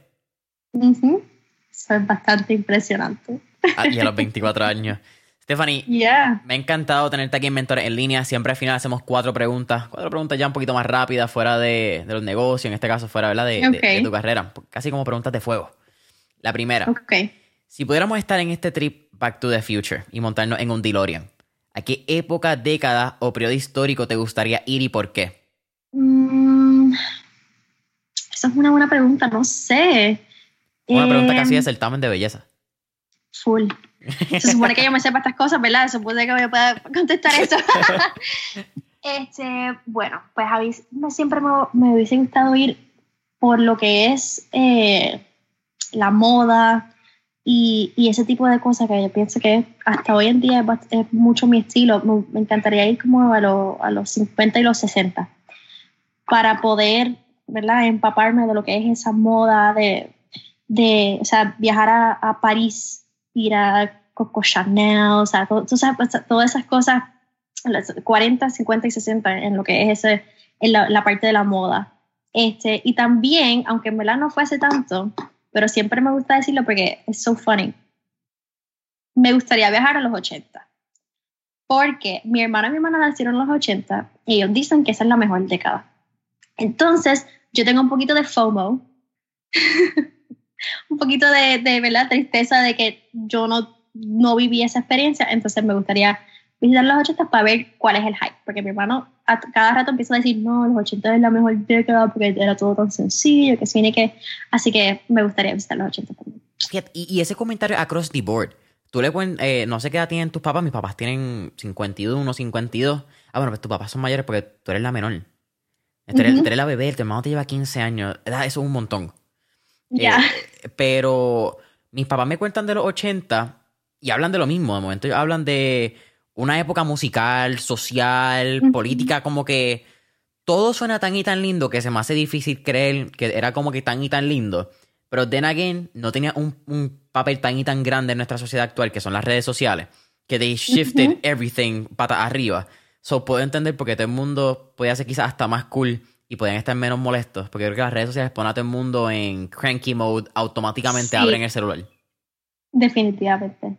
Eso es bastante impresionante. Ah, y a los 24 años. Stephanie, Yeah. me ha encantado tenerte aquí en Mentores en línea. Siempre al final hacemos cuatro preguntas. Cuatro preguntas ya un poquito más rápidas, fuera de, de los negocios, en este caso fuera ¿verdad? De, de- Ok. de tu carrera. Casi como preguntas de fuego. La primera, si pudiéramos estar en este trip Back to the Future y montarnos en un DeLorean, ¿a qué época, década o periodo histórico te gustaría ir y por qué? Mm, esa es una buena pregunta, no sé. Una pregunta casi de certamen de belleza. Full. Se supone que yo me sepa estas cosas, ¿verdad? Se supone que me pueda contestar eso. este, bueno, pues a mí me- siempre me, me hubiese gustado ir por lo que es eh, la moda y, y ese tipo de cosas que yo pienso que hasta hoy en día es, es mucho mi estilo. Me, me encantaría ir como a, lo- a los 50 y los 60 para poder, ¿verdad? Empaparme de lo que es esa moda de, de o sea, viajar a, a París, ir a Coco Chanel, o sea, todo- pues, todas esas cosas, las 40, 50 y 60 en lo que es ese, en la, parte de la moda. Este, y también, aunque en verdad no fuese tanto, pero siempre me gusta decirlo porque es so funny, me gustaría viajar a los 80. Porque mi hermano y mi hermana nacieron en los 80 y ellos dicen que esa es la mejor década. Entonces, yo tengo un poquito de FOMO, un poquito de, de ¿verdad? tristeza de que yo no, no viví esa experiencia, entonces me gustaría visitar los 80 para ver cuál es el hype, porque mi hermano a cada rato empieza a decir, no, los 80 es la mejor década porque era todo tan sencillo, que tiene que... Así que me gustaría visitar los 80 también. Y, y ese comentario across the board. Tú le eh, no sé qué edad tienen tus papás. Mis papás tienen 51, 52. Ah, bueno, pues tus papás son mayores porque tú eres la menor. Tú eres, Ujú. tú eres la bebé, tu hermano te lleva 15 años. Eso es un montón. Ya. Eh, pero mis papás me cuentan de los 80 y hablan de lo mismo. De momento ellos hablan de una época musical, social, política, como que todo suena tan y tan lindo que se me hace difícil creer que era como que tan y tan lindo. Pero then again, no tenía un, un papel tan y tan grande en nuestra sociedad actual, que son las redes sociales, que they shifted everything pata arriba. So puedo entender por qué todo el mundo podía ser quizás hasta más cool y podían estar menos molestos, porque creo que las redes sociales ponen a todo el mundo en cranky mode, automáticamente Sí. abren el celular. Definitivamente.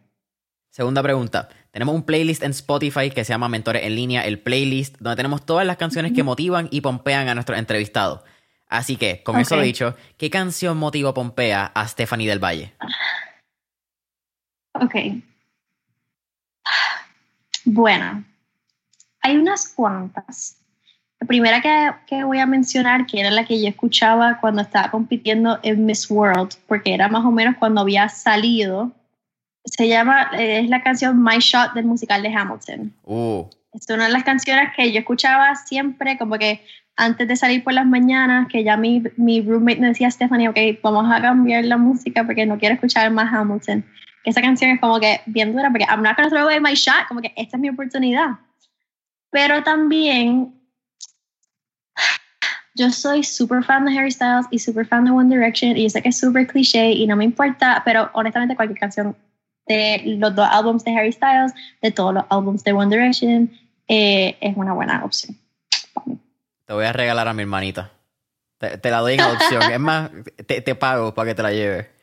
Segunda pregunta. Tenemos un playlist en Spotify que se llama Mentores en línea, el playlist, donde tenemos todas las canciones que motivan y pompean a nuestros entrevistados. Así que, con eso Ok. dicho, ¿qué canción motiva o pompea a Stephanie del Valle? Ok. Bueno, hay unas cuantas. La primera que, que voy a mencionar, que era la que yo escuchaba cuando estaba compitiendo en Miss World, porque era más o menos cuando había salido, se llama, es la canción My Shot del musical de Hamilton. Uh, Es una de las canciones que yo escuchaba siempre, como que antes de salir por las mañanas, que ya mi, mi roommate me decía, Stephanie, ok, vamos a cambiar la música porque no quiero escuchar más Hamilton. Esa canción es como que bien dura, porque I'm not gonna throw away my shot, como que esta es mi oportunidad. Pero también, yo soy super fan de Harry Styles y super fan de One Direction, y yo sé que es super cliché y no me importa, pero honestamente cualquier canción de los dos álbumes de Harry Styles, de todos los álbumes de One Direction, eh, es una buena opción. te voy a regalar a mi hermanita. Te, te la doy en adopción. es más, te, te pago para que te la lleves.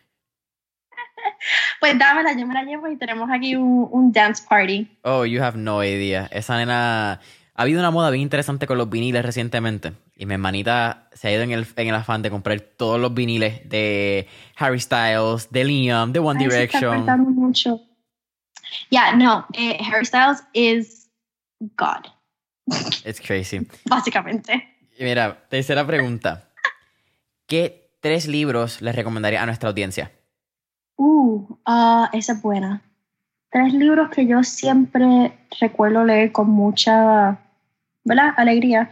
Pues dámela, yo me la llevo y tenemos aquí un, un dance party. Oh, you have no idea. Esa nena. Ha habido una moda bien interesante con los viniles recientemente. Y mi hermanita se ha ido en el, en el afán de comprar todos los viniles de Harry Styles, de Liam, de One Ay, se está Direction. cortando mucho. Yeah, no, eh, Harry Styles is God, It's crazy. básicamente. Y Mira, tercera pregunta. ¿Qué tres libros les recomendaría a nuestra audiencia? Uh, ah, esa es buena. Tres libros que yo siempre recuerdo leer con mucha, ¿verdad? Alegría.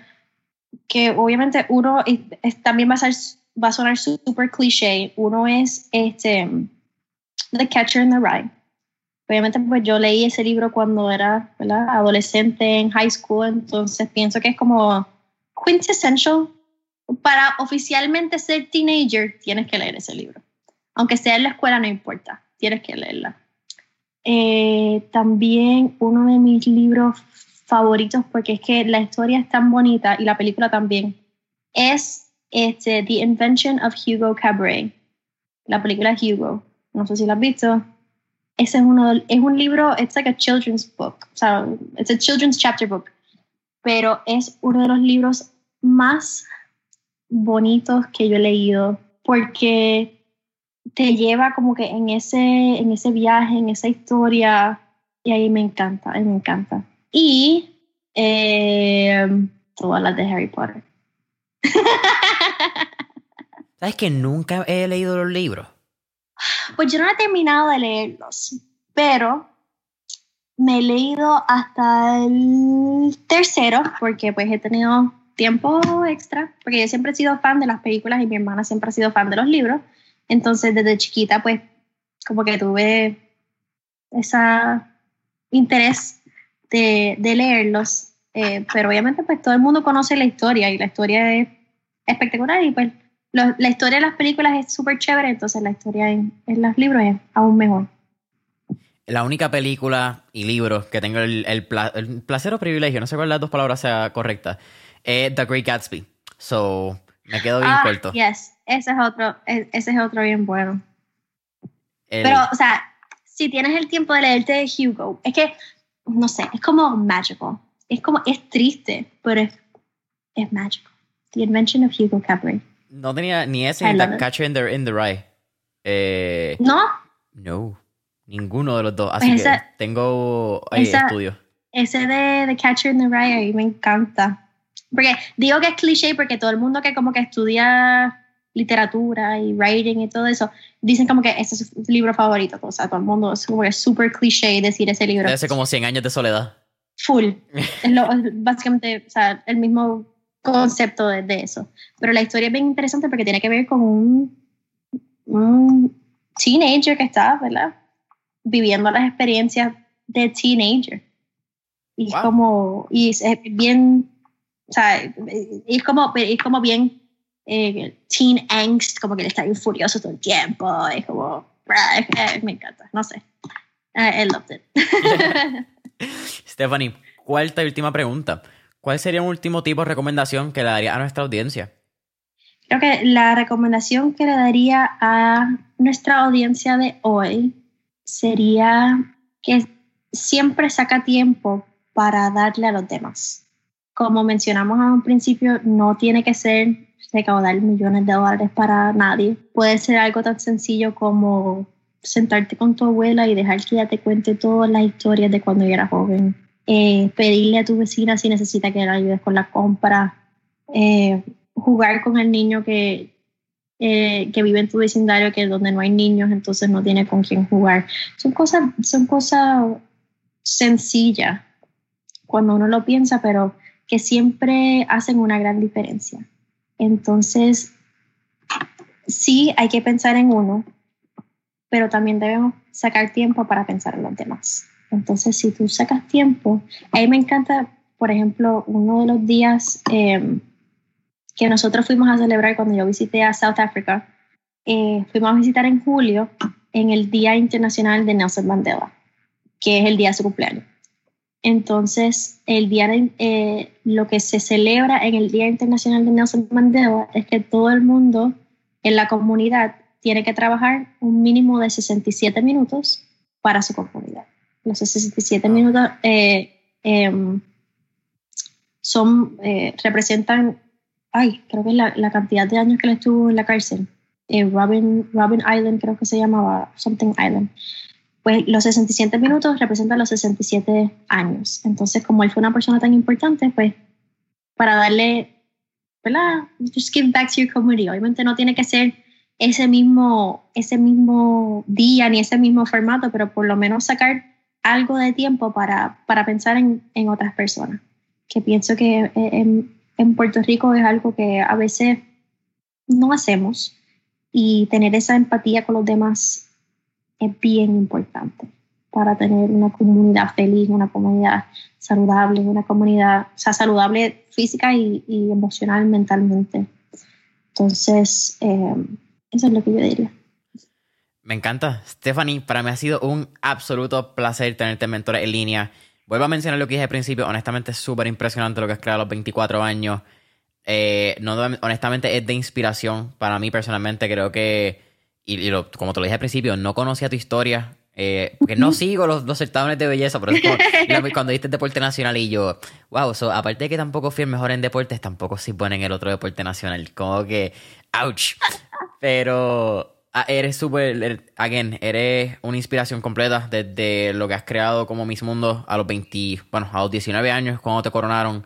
Que obviamente uno es- es- también va a, ser, va a sonar súper cliché. Uno es este, The Catcher in the Rye. Obviamente pues yo leí ese libro cuando era ¿verdad? adolescente en high school, entonces pienso que es como quintessential. Para oficialmente ser teenager tienes que leer ese libro aunque sea en la escuela, no importa, tienes que leerla. Eh, también uno de mis libros favoritos, porque es que la historia es tan bonita y la película también, es este, The Invention of Hugo Cabret, la película Hugo. No sé si la has visto. ese es uno, es un libro, it's like a children's book, o sea, it's a children's chapter book, pero es uno de los libros más bonitos que yo he leído porque te lleva como que en ese, en ese viaje, en esa historia, y ahí me encanta, ahí me encanta. Y eh, todas las de Harry Potter. ¿Sabes que nunca he leído los libros? Pues yo no he terminado de leerlos, pero me he leído hasta el tercero, porque pues he tenido tiempo extra, porque yo siempre he sido fan de las películas y mi hermana siempre ha sido fan de los libros. Entonces, desde chiquita, pues, como que tuve ese interés de, de leerlos. Eh, pero obviamente, pues, todo el mundo conoce la historia y la historia es espectacular y pues la historia de las películas es súper chévere, entonces la historia en, en, los libros es aún mejor. La única película y libro que tengo el, el, placer o privilegio, no sé cuál de las dos palabras sea correcta, es The Great Gatsby. So, me quedo bien ah, corto. Yes, ese es otro, e, ese es otro bien bueno. Pero, o sea, si tienes el tiempo de leerte Hugo, es que, no sé, es como magical. Es como, es triste, pero es, es magical. The Invention of Hugo Cabret. No tenía ni ese ni The Catcher in the, in the Rye. Eh, ¿No? No, ninguno de los dos. Así pues que tengo ahí estudio. Ese de The Catcher in the Rye a mí me encanta. Porque digo que es cliché porque todo el mundo que como que estudia literatura y writing y todo eso, dicen como que ese es su libro favorito. O sea, todo el mundo es como que súper cliché decir ese libro. Debe como 100 años de soledad. Full. es, lo, básicamente, o sea, el mismo concepto de, de, eso. Pero la historia es bien interesante porque tiene que ver con un, un teenager que está, ¿verdad? Viviendo las experiencias de teenager. Y como, y es bien o sea, es como, es como bien eh, teen angst, como que le está bien furioso todo el tiempo. Es como, me encanta, no sé. I, loved it. Stephanie, cuarta y última pregunta. ¿Cuál sería un último tipo de recomendación que le daría a nuestra audiencia? Creo que la recomendación que le daría a nuestra audiencia de hoy sería que siempre saca tiempo para darle a los demás como mencionamos a un principio, no tiene que ser recaudar millones de dólares para nadie. Puede ser algo tan sencillo como sentarte con tu abuela y dejar que ella te cuente todas las historias de cuando ella era joven. Eh, pedirle a tu vecina si necesita que le ayudes con la compra. Eh, jugar con el niño que, eh, que vive en tu vecindario, que donde no hay niños, entonces no tiene con quién jugar. Son cosas, son cosas sencillas cuando uno lo piensa, pero que siempre hacen una gran diferencia. Entonces, sí hay que pensar en uno, pero también debemos sacar tiempo para pensar en los demás. Entonces, si tú sacas tiempo, a mí me encanta, por ejemplo, uno de los días em, que nosotros fuimos a celebrar cuando yo visité a South Africa, eh, fuimos a visitar en julio en el Día Internacional de Nelson Mandela, que es el día de su cumpleaños. Entonces, el día eh, lo que se celebra en el Día Internacional de Nelson Mandela es que todo el mundo en la comunidad tiene que trabajar un mínimo de 67 minutos para su comunidad. Los 67 minutos eh, em, son, eh, representan, ay, creo que es la, cantidad de años que él estuvo en la cárcel. Robin, Robin Island creo que se llamaba, something Island pues los 67 minutos representan los 67 años. Entonces, como él fue una persona tan importante, pues para darle, ¿verdad? Just give back to your community. Obviamente no tiene que ser ese mismo, ese mismo día ni ese mismo formato, pero por lo menos sacar algo de tiempo para, para pensar en, en, otras personas. Que pienso que en, en Puerto Rico es algo que a veces no hacemos y tener esa empatía con los demás es bien importante para tener una comunidad feliz, una comunidad saludable, una comunidad, o sea, saludable física y, emocional, mentalmente. Entonces, eh, eso es lo que yo diría. Me encanta. Stephanie, para mí ha sido un absoluto placer tenerte mentora en línea. Vuelvo a mencionar lo que dije al principio. Honestamente, es súper impresionante lo que has creado a los 24 años. Eh, no, honestamente, es de inspiración para mí personalmente. Creo que y, como te lo dije al principio, no conocía tu historia. Eh, porque no sigo los, los, certámenes de belleza, pero cuando diste deporte nacional y yo, wow, so, aparte de que tampoco fui el mejor en deportes, tampoco soy bueno en el otro deporte nacional. Como que, ouch. Pero ah, eres súper, again, eres una inspiración completa desde lo que has creado como Miss Mundo a los 20, bueno, a los 19 años cuando te coronaron.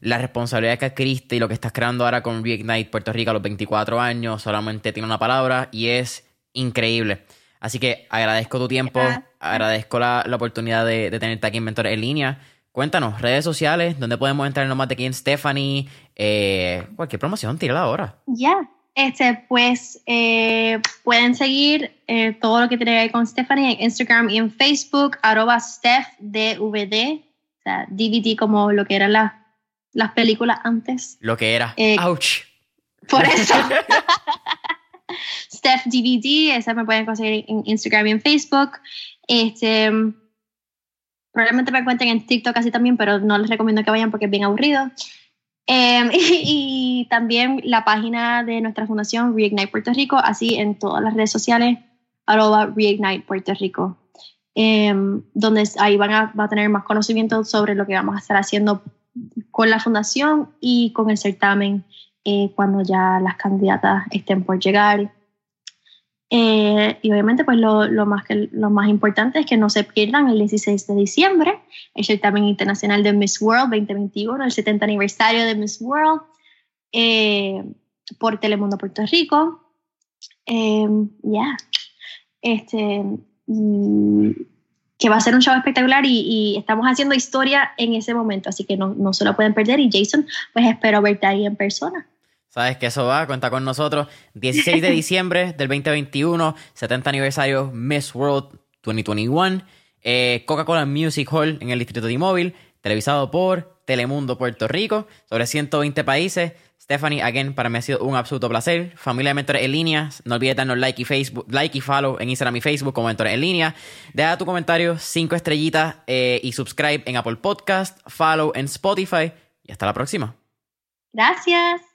La responsabilidad que adquiriste y lo que estás creando ahora con Reignite Puerto Rico a los 24 años solamente tiene una palabra y es increíble. Así que agradezco tu tiempo, agradezco la, oportunidad de, tenerte aquí en Mentor en línea. Cuéntanos, redes sociales, ¿dónde podemos entrar en más de quién Stephanie? Eh, cualquier promoción, tírala ahora. Ya, este, pues eh, pueden seguir eh, todo lo que tiene que ver con Stephanie en Instagram y en Facebook, arroba StephDVD, o sea, DVD como lo que eran las películas antes. Lo que era. ¡Ouch! Por eso. Steph DVD, esa me pueden conseguir en Instagram y en Facebook. Este, probablemente me encuentren en TikTok así también, pero no les recomiendo que vayan porque es bien aburrido. Em, y, también la página de nuestra fundación Reignite Puerto Rico, así en todas las redes sociales, arroba Reignite Puerto Rico, em, donde ahí van a, va a tener más conocimiento sobre lo que vamos a estar haciendo con la fundación y con el certamen eh, cuando ya las candidatas estén por llegar. Eh, y obviamente, pues lo, lo, más que, lo más importante es que no se pierdan el 16 de diciembre, el certamen internacional de Miss World 2021, el 70 aniversario de Miss World, eh, por Telemundo Puerto Rico. ya, este, que va a ser un show espectacular y, y, estamos haciendo historia en ese momento, así que no, no se lo pueden perder. Y Jason, pues espero verte ahí en persona. Sabes que eso va, cuenta con nosotros. 16 de diciembre del 2021, 70 aniversario Miss World 2021. Eh, Coca-Cola Music Hall en el distrito de Imóvil, televisado por Telemundo Puerto Rico, sobre 120 países. Stephanie, again, para mí ha sido un absoluto placer. Familia de Mentores en línea, no olvides darnos like y Facebook, like y follow en Instagram y Facebook como Mentores en línea. Deja tu comentario, 5 estrellitas eh, y subscribe en Apple Podcast, follow en Spotify y hasta la próxima. Gracias.